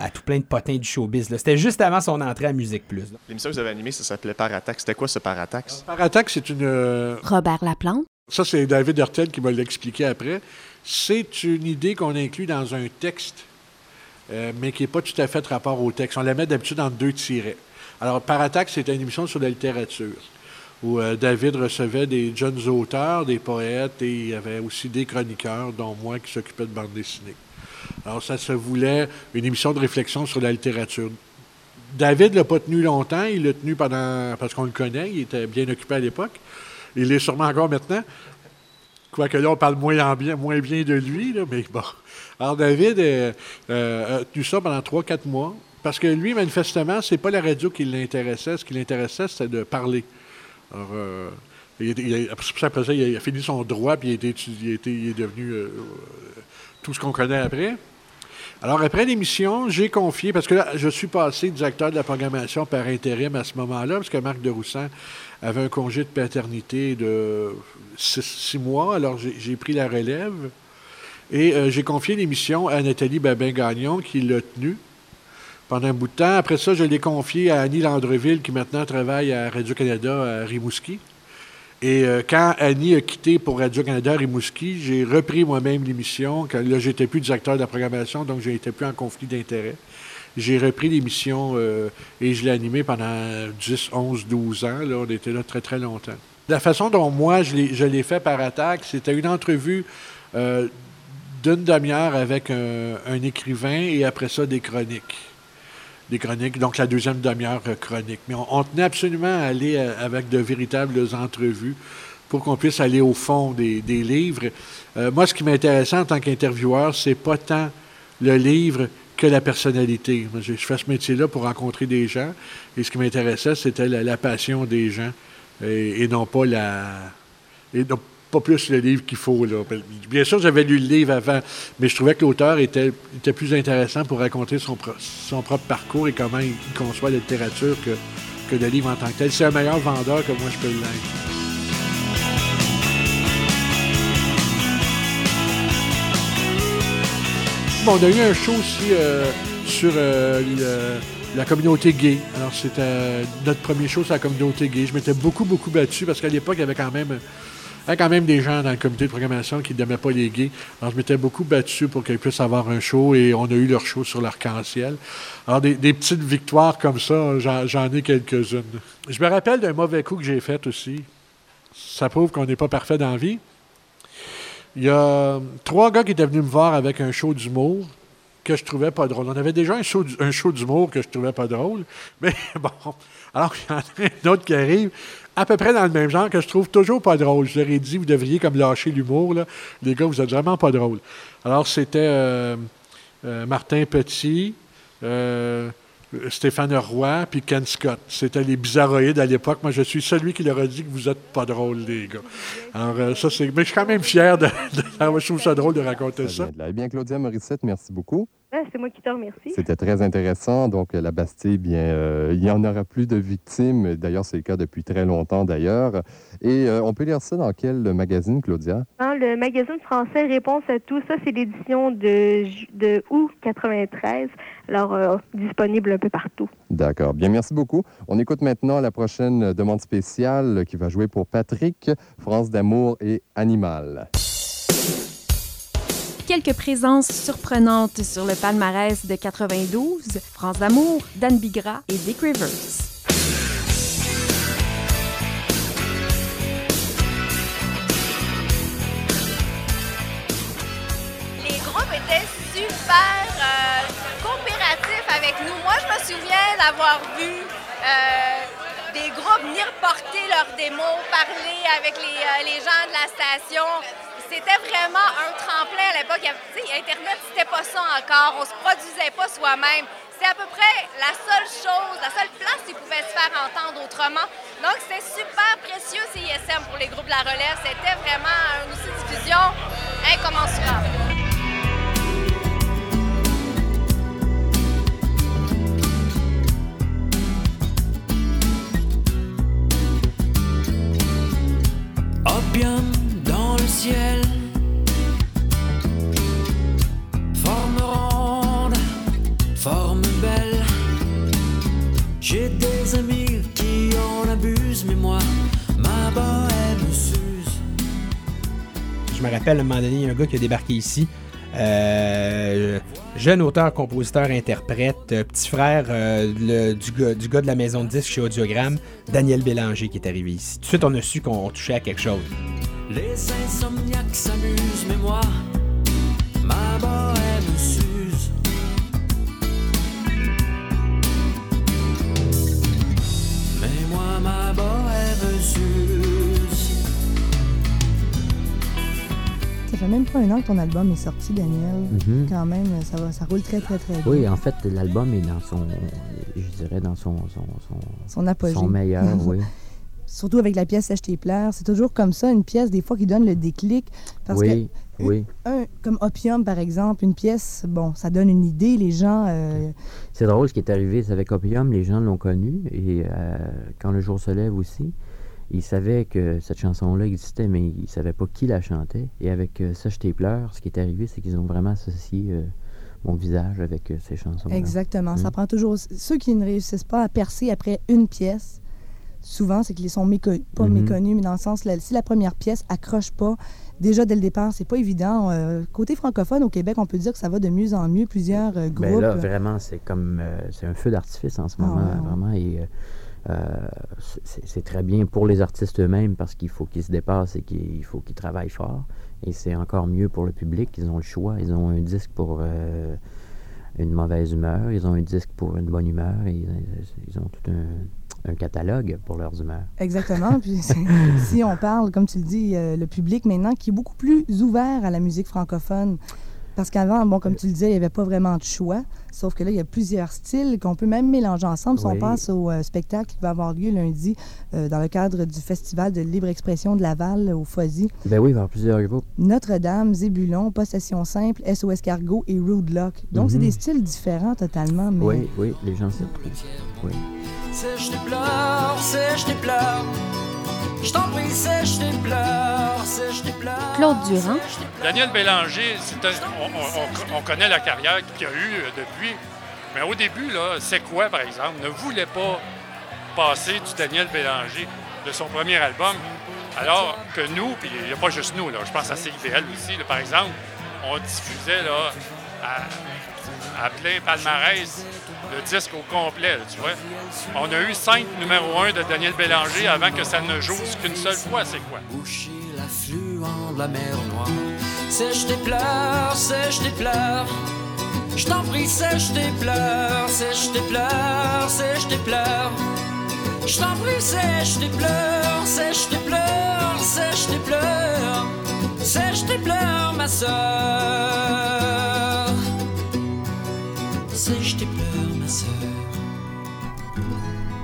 à tout plein de potins du showbiz. C'était juste avant son entrée à Musique Plus. L'émission que vous avez animée, ça s'appelait Paratax. C'était quoi ce Paratax? Paratax, c'est une. euh, Robert Laplante. Ça, c'est David Hurtel qui m'a l'expliqué après. C'est une idée qu'on inclut dans un texte, euh, mais qui n'est pas tout à fait rapport au texte. On la met d'habitude en deux tirets. Alors, Paratax, c'est une émission sur la littérature, où euh, David recevait des jeunes auteurs, des poètes, et il y avait aussi des chroniqueurs, dont moi, qui s'occupais de bande dessinée. Alors, ça se voulait une émission de réflexion sur la littérature. David ne l'a pas tenu longtemps. Il l'a tenu pendant. parce qu'on le connaît. Il était bien occupé à l'époque. Il l'est sûrement encore maintenant. Quoique là, on parle moins, en bien, moins bien de lui, là, mais bon. Alors, David euh, euh, a tenu ça pendant 3-4 mois. Parce que lui, manifestement, c'est pas la radio qui l'intéressait. Ce qui l'intéressait, c'était de parler. Alors, euh, il, après ça, il a, fini son droit, puis il, est devenu euh, tout ce qu'on connaît après. Alors, après l'émission, j'ai confié, parce que là, je suis passé directeur de la programmation par intérim à ce moment-là, parce que Marc de Roussan avait un congé de paternité de six, mois, alors j'ai pris la relève. Et euh, j'ai confié l'émission à Nathalie Babin-Gagnon, qui l'a tenue pendant un bout de temps. Après ça, je l'ai confié à Annie Landreville, qui maintenant travaille à Radio-Canada à Rimouski. Et euh, quand Annie a quitté pour Radio-Canada à Rimouski, j'ai repris moi-même l'émission. Là, j'étais plus directeur de la programmation, donc je n'étais plus en conflit d'intérêts. J'ai repris l'émission euh, et je l'ai animée pendant 10, 11, 12 ans. Là, on était là très, très longtemps. La façon dont moi, je l'ai fait par attaque, c'était une entrevue d'une demi-heure avec un, un écrivain et après ça, des chroniques des chroniques, donc la deuxième demi-heure euh, chronique. Mais on, tenait absolument à aller euh, avec de véritables entrevues pour qu'on puisse aller au fond des, livres. Euh, moi, ce qui m'intéressait en tant qu'intervieweur, c'est pas tant le livre que la personnalité. Moi, je, fais ce métier-là pour rencontrer des gens, et ce qui m'intéressait, c'était la, passion des gens, et, non pas la... pas plus le livre qu'il faut. Là. Bien sûr, j'avais lu le livre avant, mais je trouvais que l'auteur était, était plus intéressant pour raconter son, son propre parcours et comment il, conçoit la littérature que, que le livre en tant que tel. C'est un meilleur vendeur que moi je peux l'être. Bon, on a eu un show aussi euh, sur euh, la communauté gay. Alors, c'était euh, notre premier show sur la communauté gay. Je m'étais beaucoup, beaucoup battu parce qu'à l'époque, il y avait quand même, il y avait quand même des gens dans le comité de programmation qui n'aimaient pas les gays. Alors, je m'étais beaucoup battu pour qu'ils puissent avoir un show et on a eu leur show sur l'arc-en-ciel. Alors, des, des petites victoires comme ça, j'en ai quelques-unes. Je me rappelle d'un mauvais coup que j'ai fait aussi. Ça prouve qu'on n'est pas parfait dans la vie. Il y a trois gars qui étaient venus me voir avec un show d'humour que je trouvais pas drôle. On avait déjà un show, d'humour que je trouvais pas drôle, [laughs] mais bon. Alors qu'il y en a un autre qui arrive, à peu près dans le même genre, que je trouve toujours pas drôle. Je leur ai dit, vous devriez comme lâcher l'humour, là. Les gars, vous êtes vraiment pas drôles. Alors, c'était euh, euh, Martin Petit, euh, Stéphane Roy puis Ken Scott. C'était les bizarroïdes à l'époque. Moi, je suis celui qui leur a dit que vous êtes pas drôles, les gars. Alors, euh, ça, c'est. Mais je suis quand même fier de. de- je trouve ça drôle de raconter ça. Eh bien, Claudia Morissette, merci beaucoup. Ouais, c'est moi qui te remercie. C'était très intéressant. Donc, la Bastille, bien, euh, il n'y en aura plus de victimes. D'ailleurs, c'est le cas depuis très longtemps, d'ailleurs. Et euh, on peut lire ça dans quel magazine, Claudia? Dans le magazine français Réponse à tout, ça, c'est l'édition de août 93. Alors, euh, disponible un peu partout. D'accord. Bien, merci beaucoup. On écoute maintenant la prochaine demande spéciale qui va jouer pour Patrick, France d'amour et Animal. Quelques présences surprenantes sur le palmarès de 92, France d'amour, Dan Bigra et Dick Rivers. Les groupes étaient super euh, coopératifs avec nous. Moi, je me souviens d'avoir vu euh, des groupes venir porter leurs démos, parler avec les, euh, les gens de la station. C'était vraiment un tremplin à l'époque. Internet, c'était pas ça encore. On se produisait pas soi-même. C'était à peu près la seule chose, la seule place qui pouvait se faire entendre autrement. Donc, c'était super précieux, CISM, pour les groupes de la relève. C'était vraiment un outil de diffusion incommensurable. Opium dans le ciel. Rappelle à un moment donné, il y a un gars qui a débarqué ici. Euh, jeune auteur, compositeur, interprète, euh, petit frère euh, du, gars, du gars de la maison de disques chez Audiogramme, Daniel Bélanger, qui est arrivé ici. Tout de suite, on a su qu'on touchait à quelque chose. Les insomniaques s'amusent, mais moi, ma bohème s'use. Mais moi, ma bohème s'use. Fait même pas un an que ton album est sorti, Daniel. Mhm. Quand même, ça, va, ça roule très, très, très bien. Oui, en fait, l'album est dans son, je dirais, dans son, son, son, Son apogée. son meilleur, [laughs] oui. Surtout avec la pièce Sèche tes pleurs. C'est toujours comme ça, une pièce, des fois, qui donne le déclic. Parce oui, que, oui. un, comme Opium, par exemple, une pièce, bon, ça donne une idée, les gens... euh, C'est drôle ce qui est arrivé, c'est avec Opium, les gens l'ont connu, et euh, quand le jour se lève aussi, ils savaient que cette chanson-là existait, mais ils ne savaient pas qui la chantait. Et avec euh, Sèche tes pleurs, ce qui est arrivé, c'est qu'ils ont vraiment associé euh, mon visage avec euh, ces chansons-là. Exactement. Ça Mm. prend toujours... Ceux qui ne réussissent pas à percer après une pièce, souvent, c'est qu'ils sont méconnus, pas Mhm. méconnus, mais dans le sens, là, si la première pièce accroche pas, déjà dès le départ, c'est pas évident. Euh, côté francophone, au Québec, on peut dire que ça va de mieux en mieux. Plusieurs euh, groupes... Ben là, vraiment, c'est comme euh, c'est un feu d'artifice en ce Ah, moment, ouais, ouais. vraiment. Et c'est c'est très bien pour les artistes eux-mêmes parce qu'il faut qu'ils se dépassent et qu'il faut qu'ils travaillent fort. Et c'est encore mieux pour le public. Ils ont le choix. Ils ont un disque pour euh, une mauvaise humeur. Ils ont un disque pour une bonne humeur. Et ils, ils ont tout un, un catalogue pour leurs humeurs. Exactement. Puis [laughs] si on parle, comme tu le dis, euh, le public maintenant qui est beaucoup plus ouvert à la musique francophone. Parce qu'avant, bon, comme tu le disais, il n'y avait pas vraiment de choix. Sauf que là, il y a plusieurs styles qu'on peut même mélanger ensemble. Si on passe au euh, spectacle qui va avoir lieu lundi euh, dans le cadre du Festival de libre expression de Laval au Foisy. Ben oui, il va y avoir plusieurs groupes. Notre-Dame, Zébulon, Possession Simple, SOS Cargo et Rude Lock. Donc, c'est Mhm. des styles différents totalement. Mais... Oui, oui, les gens s'y retrouvent. Oui. Sèche tes pleurs, sèche tes pleurs. Je t'en prie, sèche tes pleurs, sèche tes pleurs. Claude Durand. Daniel Bélanger, c'est un- on, on- on- on connaît la carrière qu'il a eue euh, depuis. Mais au début, là, c'est quoi, par exemple, ne voulait pas passer du Daniel Bélanger de son premier album, alors que nous, puis il n'y a pas juste nous, là, je pense à CIBL aussi, là, par exemple, on diffusait là, à, à plein palmarès le disque au complet, tu vois. On a eu cinq numéro un de Daniel Bélanger avant que ça ne joue qu'une seule fois, c'est quoi? Boucher l'affluent de la mer Noire. Sèche tes pleurs, sèche tes pleurs. Je t'en prie, sèche tes pleurs, sèche tes pleurs, sèche tes pleurs. Je t'en prie, sèche tes pleurs, sèche tes pleurs,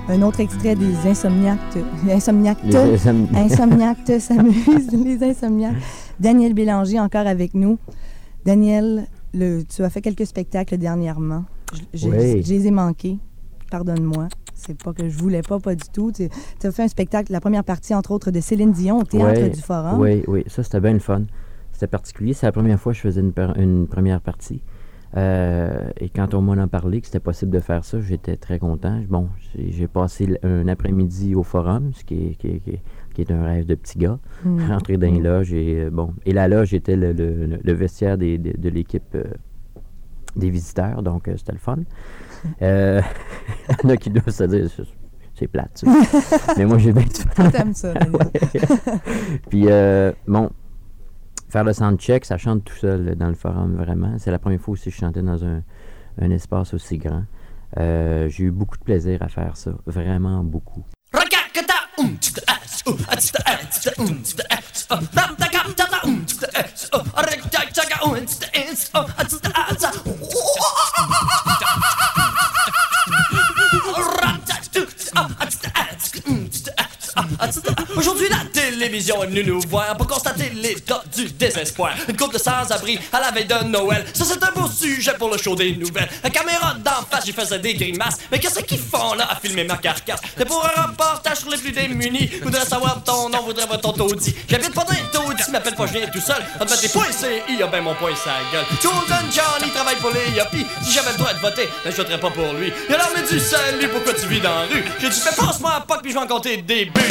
Un autre extrait des Insomniaques. Insomniaques. Les Insom- Insomniaques s'amusent. [laughs] les Insomniaques. Daniel Bélanger, encore avec nous. Daniel, le, tu as fait quelques spectacles dernièrement. Je, Oui. je les ai manqués. Pardonne-moi. C'est pas que je voulais pas, pas du tout. Tu as fait un spectacle, la première partie, entre autres, de Céline Dion au Théâtre Ouais, du Forum. Oui, oui, ça c'était bien le fun. C'était particulier. C'est la première fois que je faisais une première partie. Euh, et quand on m'en a parlé que c'était possible de faire ça, j'étais très content. Bon, j'ai passé un après-midi au forum, ce qui est, qui est- qui est- qui est un rêve de petit gars. [laughs] Mm. Rentrer dans les loges et euh, bon. Et la loge était le, le- le- le vestiaire des- de l'équipe euh, des visiteurs, donc euh, c'était le fun. [laughs] [laughs] Il y en a qui doivent se dire c'est- plate, ça. Mais moi j'ai bien du fun. Ça. Puis euh, bon, faire le soundcheck, ça chante tout seul dans le forum, vraiment. C'est la première fois aussi que je chantais dans un, un espace aussi grand. Euh, j'ai eu beaucoup de plaisir à faire ça, vraiment beaucoup. [laughs] Aujourd'hui, la télévision est venue nous voir pour constater l'état du désespoir. Une couple de sans-abri à la veille de Noël. Ça, c'est un beau sujet pour le show des nouvelles. La caméra d'en face, j'y faisais des grimaces. Mais qu'est-ce qu'ils font là à filmer ma carcasse? C'est pour un reportage sur les plus démunis. Voudrais savoir ton nom, voudrais voir ton taudis. J'habite pas dans taudis, m'appelle pas, je viens tout seul. On te met des points CI, a ben mon point sa gueule. Golden Johnny travaille pour les yuppies. Si j'avais le droit de voter, ben je voterais pas pour lui. Et alors, mais du salut, pourquoi tu vis dans la rue? J'ai dit, mais passe-moi à puis je vais en compter des buts.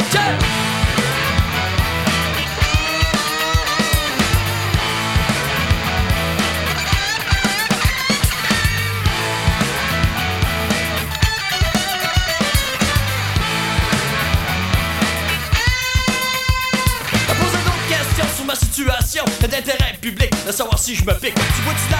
D'intérêt public, de savoir si je me pique. Tu bois-tu de la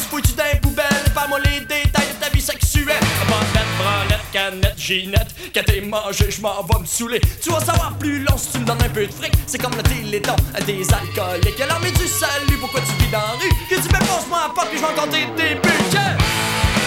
tu fouilles-tu dans les poubelles, parle-moi les détails sexuelle. Bandette, branlette, canette, ginette, quand t'es mangé, je m'en vais me saouler. Tu vas savoir plus long si tu me donnes un peu de fric, c'est comme le téléthon des alcooliques. Alors, mais du salut, pourquoi tu vis dans la rue? J'ai dit, mais passe-moi à porte, puis je vais compter des buts.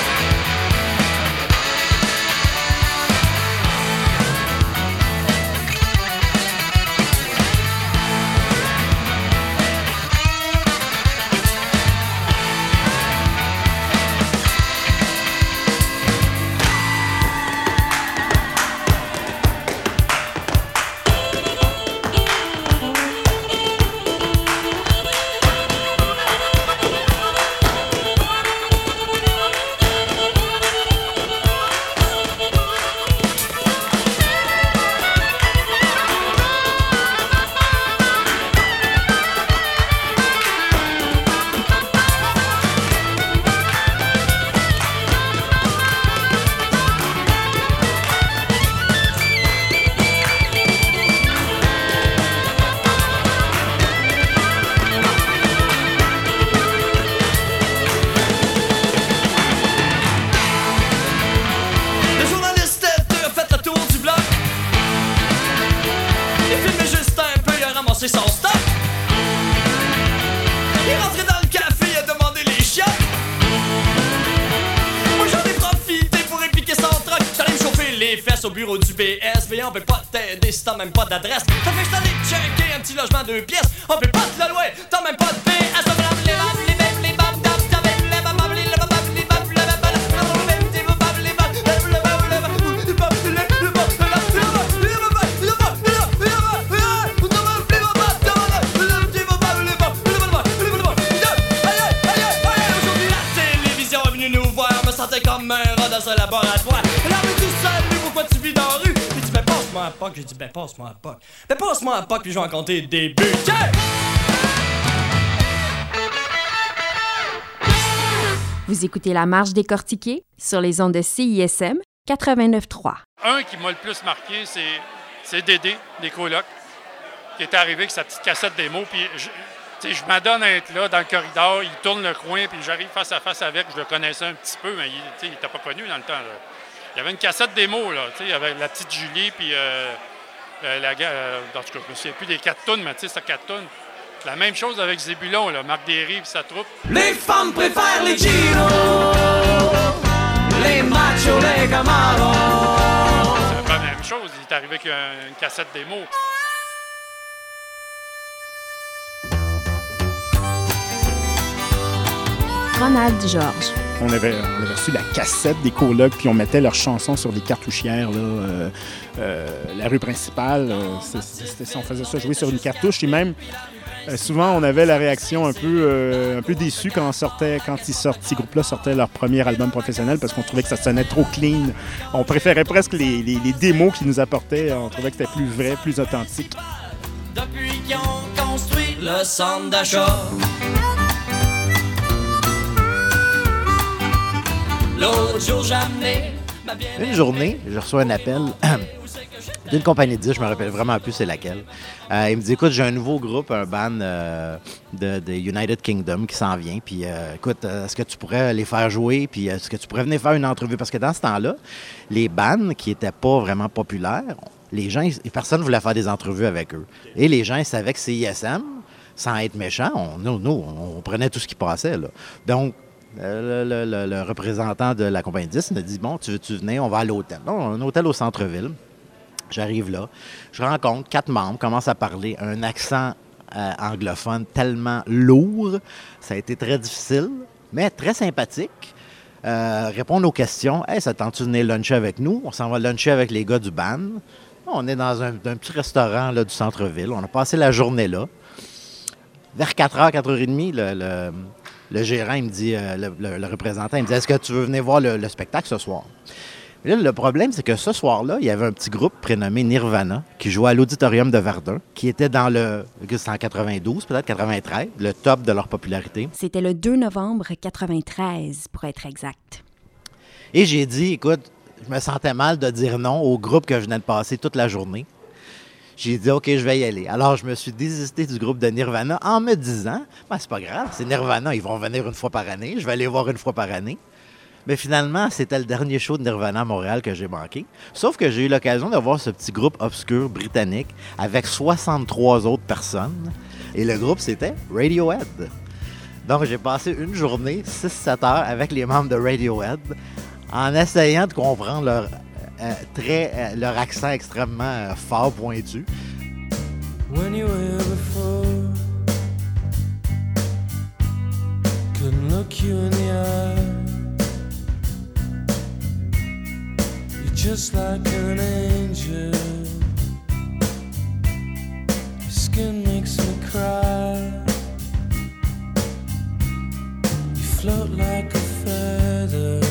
Si t'as même pas d'adresse. Ça fait que j'allais checker un petit logement deux pièces. On peut pas te le louer, POC. J'ai dit, ben passe-moi à POC. Ben passe-moi à POC, puis je vais en compter des buts. Yeah! Vous écoutez La Marche décortiquée sur les ondes de CISM 89.3. Un qui m'a le plus marqué, c'est, c'est Dédé, des colocs, qui est arrivé avec sa petite cassette démo. Puis je, je m'adonne à être là dans le corridor, il tourne le coin, puis j'arrive face à face avec. Je le connaissais un petit peu, mais il n'était pas connu dans le temps. là. Il y avait une cassette démo, là, tu sais, il y avait la petite Julie, puis euh, euh, la gars, euh, en tout cas, je me souviens plus des quatre tonnes, mais tu sais, c'était quatre tonnes. La même chose avec Zébulon, là, Marc Derry et sa troupe. Les femmes préfèrent les Giro, les machos, les Camaros. chose. Il est arrivé avec un- une cassette démo. Ronald Georges. On avait, on avait reçu la cassette des colocs, puis on mettait leurs chansons sur des cartouchières. Là, euh, euh, la rue principale, euh, ça, on faisait ça jouer sur une cartouche. Et même, euh, souvent, on avait la réaction un peu, euh, un peu déçue quand, sortait, quand ils sortent, ces groupes-là sortaient leur premier album professionnel parce qu'on trouvait que ça sonnait trop clean. On préférait presque les, les- les démos qu'ils nous apportaient. On trouvait que c'était plus vrai, plus authentique. Depuis qu'ils ont construit le centre d'achat. Une journée, je reçois un appel [clears throat] d'une compagnie de disques, je me rappelle vraiment plus c'est laquelle. Euh, il me dit écoute, j'ai un nouveau groupe, un band euh, de, United Kingdom qui s'en vient. Puis euh, écoute, est-ce que tu pourrais les faire jouer Puis est-ce que tu pourrais venir faire une entrevue? Parce que dans ce temps-là, les bands qui n'étaient pas vraiment populaires, les gens, personne ne voulait faire des entrevues avec eux. Et les gens savaient que c'est ISM, sans être méchant, on, nous, nous, on prenait tout ce qui passait. Là. Donc, le, représentant de la compagnie 10 me dit Bon, tu veux-tu venir? On va à l'hôtel. Un hôtel au centre-ville. J'arrive là. Je rencontre quatre membres, commence à parler un accent euh, anglophone tellement lourd. Ça a été très difficile, mais très sympathique. Euh, répondre aux questions. Hey, ça tente-tu de venir luncher avec nous? On s'en va luncher avec les gars du band. On est dans un, un petit restaurant là, du centre-ville. On a passé la journée là. Vers 4h, 4h30, le, le- gérant, il me dit, euh, le, le- le représentant, il me dit Est-ce que tu veux venir voir le, le spectacle ce soir? Là, le problème, c'est que ce soir-là, il y avait un petit groupe prénommé Nirvana qui jouait à l'auditorium de Verdun, qui était dans le. C'était en 92, peut-être 93, le top de leur popularité. C'était le 2 novembre 93, pour être exact. Et j'ai dit, écoute, je me sentais mal de dire non au groupe que je venais de passer toute la journée. J'ai dit, OK, je vais y aller. Alors, je me suis désisté du groupe de Nirvana en me disant, ben, c'est pas grave, c'est Nirvana, ils vont venir une fois par année, je vais aller voir une fois par année. Mais finalement, c'était le dernier show de Nirvana à Montréal que j'ai manqué. Sauf que j'ai eu l'occasion de voir ce petit groupe obscur britannique avec 63 autres personnes. Et le groupe, c'était Radiohead. Donc, j'ai passé une journée, 6-7 heures, avec les membres de Radiohead, en essayant de comprendre leur, très, euh, leur accent extrêmement euh, fort, pointu. When you before, couldn't look you in the eye. You're just like an angel. Skin makes me cry. You float like a feather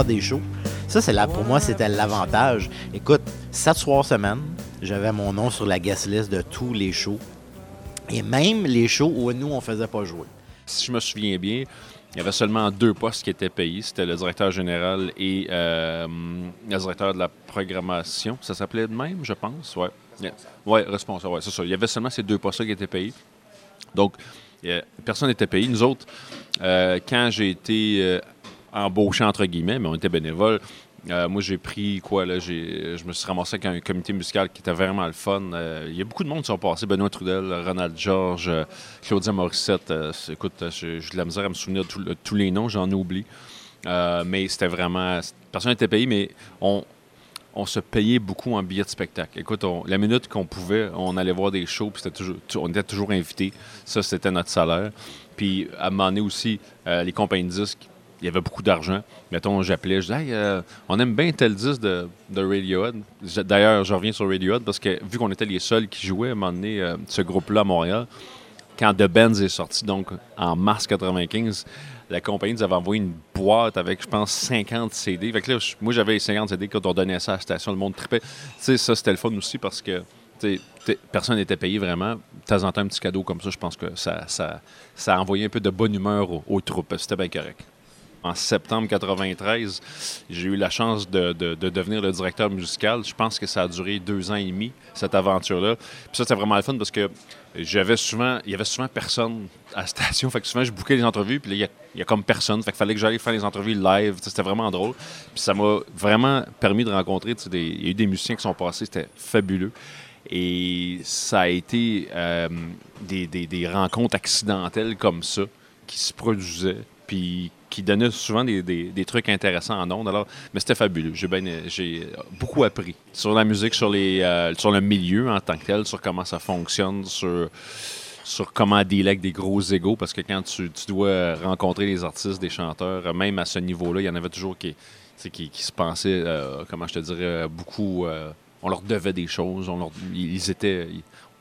des shows. Ça, c'est là, pour moi, c'était l'avantage. Écoute, sept soirs semaine, j'avais mon nom sur la guest list de tous les shows. Et même les shows où nous, on faisait pas jouer. Si je me souviens bien, il y avait seulement deux postes qui étaient payés. C'était le directeur général et euh, le directeur de la programmation. Ça s'appelait de même, je pense. Oui, ouais, responsable. Ouais, c'est ça. Il y avait seulement ces deux postes-là qui étaient payés. Donc, euh, personne n'était payé. Nous autres, euh, quand j'ai été euh, embauché, entre guillemets, mais on était bénévoles, euh, moi, j'ai pris quoi, là? Je me suis ramassé avec un comité musical qui était vraiment le fun. Euh, il y a beaucoup de monde qui sont passés. Benoît Trudel, Ronald Georges, euh, Claudia Morissette. Écoute, j'ai de la misère à me souvenir de tous les noms, j'en oublie. Mais c'était vraiment... Personne n'était payé, mais on, se payait beaucoup en billets de spectacle. Écoute, la minute qu'on pouvait, on allait voir des shows, puis on était toujours invités. Ça, c'était notre salaire. Puis, à un moment donné aussi, les compagnies de disques, il y avait beaucoup d'argent. Mettons, j'appelais, je disais, Hey, euh, on aime bien tel disque de, de Radiohead. D'ailleurs, je reviens sur Radiohead parce que vu qu'on était les seuls qui jouaient à un moment donné, euh, ce groupe-là à Montréal, quand The Benz est sorti, donc en mars 95, la compagnie nous avait envoyé une boîte avec, je pense, 50 CD. Fait que là, moi, j'avais les 50 CD quand on donnait ça à la station, le monde tripait. Tu sais, ça, c'était le fun aussi parce que personne n'était payé vraiment. De temps en temps, un petit cadeau comme ça, je pense que ça, ça, ça a envoyé un peu de bonne humeur aux, aux troupes. C'était bien correct. En septembre 93, j'ai eu la chance de, de- de devenir le directeur musical. Je pense que ça a duré deux ans et demi, cette aventure-là. Puis ça, c'était vraiment le fun parce que j'avais souvent, il y avait souvent personne à la station. Fait que souvent, je bouquais les entrevues, puis là, il y a- il y, a comme personne. Fait qu'il fallait que j'aille faire les entrevues live. C'était vraiment drôle. Puis ça m'a vraiment permis de rencontrer, des, il y a eu des musiciens qui sont passés, c'était fabuleux. Et ça a été euh, des, des- des rencontres accidentelles comme ça qui se produisaient, puis qui donnaient souvent des, des- trucs intéressants en ondes. Alors, mais c'était fabuleux. J'ai beaucoup appris sur la musique, sur, les, euh, sur le milieu en tant que tel, sur comment ça fonctionne, sur, sur comment avec des gros égaux, parce que quand tu, dois rencontrer des artistes, des chanteurs, même à ce niveau-là, il y en avait toujours qui, qui, se pensaient, euh, comment je te dirais, beaucoup... euh, on leur devait des choses, on leur, ils étaient,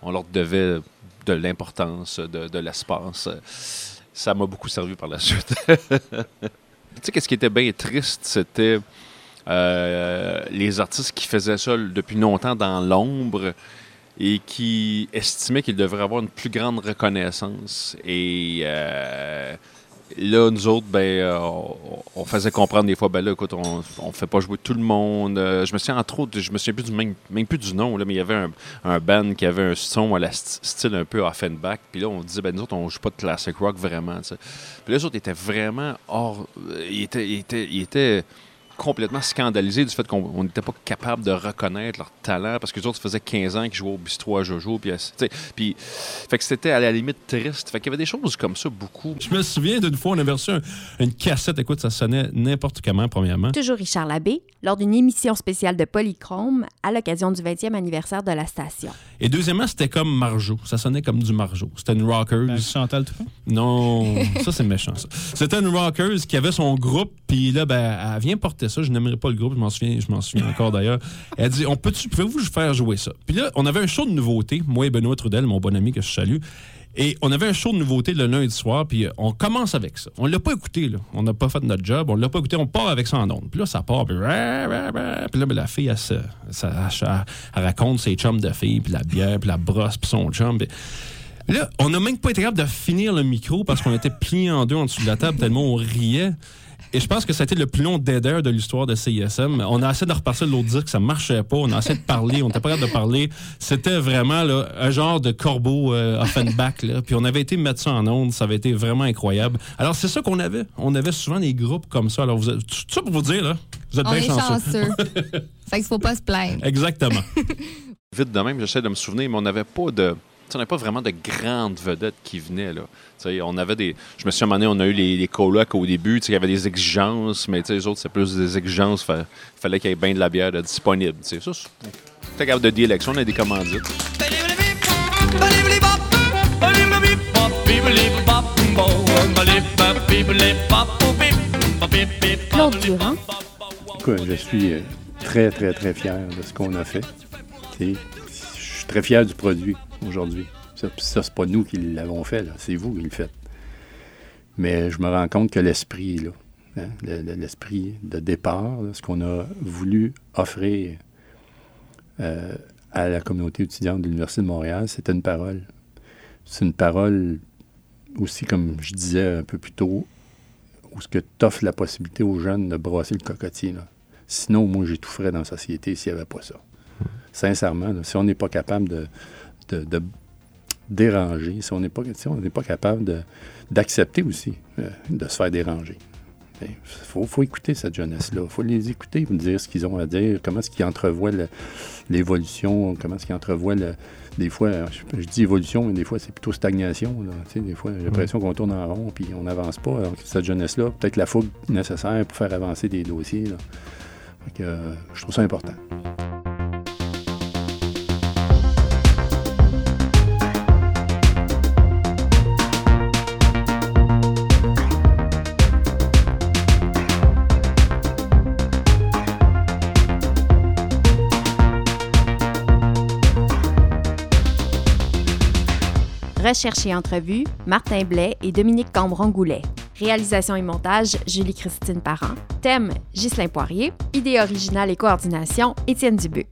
on leur devait de l'importance, de l'espace. Ça m'a beaucoup servi par la suite. [laughs] tu sais, qu'est-ce qui était bien triste, c'était euh, les artistes qui faisaient ça depuis longtemps dans l'ombre et qui estimaient qu'ils devraient avoir une plus grande reconnaissance. Et euh, là, nous autres, ben, euh, on, faisait comprendre des fois, ben là, écoute, on, on fait pas jouer tout le monde. Euh, je me souviens, entre autres, je me souviens plus du même, même plus du nom, là, mais il y avait un, un band qui avait un son à la st- style un peu Offenbach. Puis là, on disait, ben nous autres, on joue pas de classic rock vraiment. Puis là, les autres étaient vraiment hors. euh, ils étaient complètement scandalisés du fait qu'on on n'était pas capable de reconnaître leur talent parce que les autres ça faisait 15 ans qu'ils jouaient au bistrot à Jojo puis, euh, tu sais, puis fait que c'était à la limite triste fait qu'il y avait des choses comme ça beaucoup Je me souviens d'une fois, on avait reçu un- une cassette. Écoute, ça sonnait n'importe comment, premièrement. Toujours Richard Labbé, lors d'une émission spéciale de Polychrome à l'occasion du 20e anniversaire de la station. Et deuxièmement, c'était comme Marjo. Ça sonnait comme du Marjo. C'était une rockers. Chantal Toupin? Non, [laughs] ça c'est méchant ça. C'était une rockers qui avait son groupe, puis là, ben, elle vient porter ça. Je n'aimerais pas le groupe, je m'en souviens, je m'en souviens encore d'ailleurs. Elle dit, on peut-tu, pouvez-vous faire jouer ça? Puis là, on avait un show de nouveautés, moi et Benoît Trudel, mon bon ami que je salue. Et on avait un show de nouveautés le lundi soir, puis euh, on commence avec ça. On l'a pas écouté, là. On n'a pas fait notre job, on l'a pas écouté, on part avec ça en ondes. Puis là, ça part, puis, là, ben, la fille, elle, raconte ses chums de filles, puis la bière, puis la brosse, puis son chum. Là, on n'a même pas été capable de finir le micro parce qu'on était pliés en deux en dessous de la table tellement on riait. Et je pense que ça a été le plus long dead air de l'histoire de CISM. On a essayé de repartir l'autre disque, ça marchait pas. On a essayé de parler, on n'était pas capable de parler. C'était vraiment là, un genre de corbeau euh, Offenbach. Là. Puis on avait été mettre ça en onde, ça avait été vraiment incroyable. Alors c'est ça qu'on avait. On avait souvent des groupes comme ça. Alors vous êtes, tout ça pour vous dire, là, vous êtes On bien est chanceux. [laughs] fait qu'il faut pas se plaindre. Exactement. [laughs] vite de même j'essaie de me souvenir mais on n'avait pas de on n'avait pas vraiment de grandes vedettes qui venaient là. On avait des. Je me suis demandé, on a eu les, les colocs au début, tu sais, il y avait des exigences, mais tu sais, les autres, c'est plus des exigences. Il fallait qu'il y ait bien de la bière disponible. tu sais. Ça, c'est t'es capable de dire l'élection, on a des commandites. Claude Durand, Écoute, je suis euh, très, très, très fier de ce qu'on a fait. Je suis très fier du produit aujourd'hui. Ça, ça c'est pas nous qui l'avons fait, c'est vous qui le faites. Mais je me rends compte que l'esprit là. hein, le- le- L'esprit de départ, là, ce qu'on a voulu offrir euh, à la communauté étudiante de l'Université de Montréal, c'était une parole. C'est une parole aussi, comme je disais un peu plus tôt, où ce que tu offres la possibilité aux jeunes de brasser le cocotier. là. Sinon, moi, j'étoufferais dans la société s'il n'y avait pas ça. Sincèrement, là, si on n'est pas capable de, de- de déranger, si on n'est pas, si on pas capable d'accepter aussi euh, de se faire déranger. Il faut, faut écouter cette jeunesse-là. Il faut les écouter, me dire ce qu'ils ont à dire, comment est-ce qu'ils entrevoient l'évolution, comment est-ce qu'ils entrevoient le- des fois, je, je dis évolution, mais des fois c'est plutôt stagnation. là. Tu sais, des fois, j'ai l'impression qu'on tourne en rond puis on n'avance pas. Alors que cette jeunesse-là, peut-être la fougue nécessaire pour faire avancer des dossiers. là. Fait que, euh, je trouve ça important. Recherche et entrevue, Martin Blais et Dominique Cambron-Goulet. Réalisation et montage, Julie-Christine Parent. Thème, Ghislain Poirier. Idée originale et coordination, Étienne Dubuc.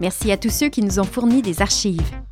Merci à tous ceux qui nous ont fourni des archives.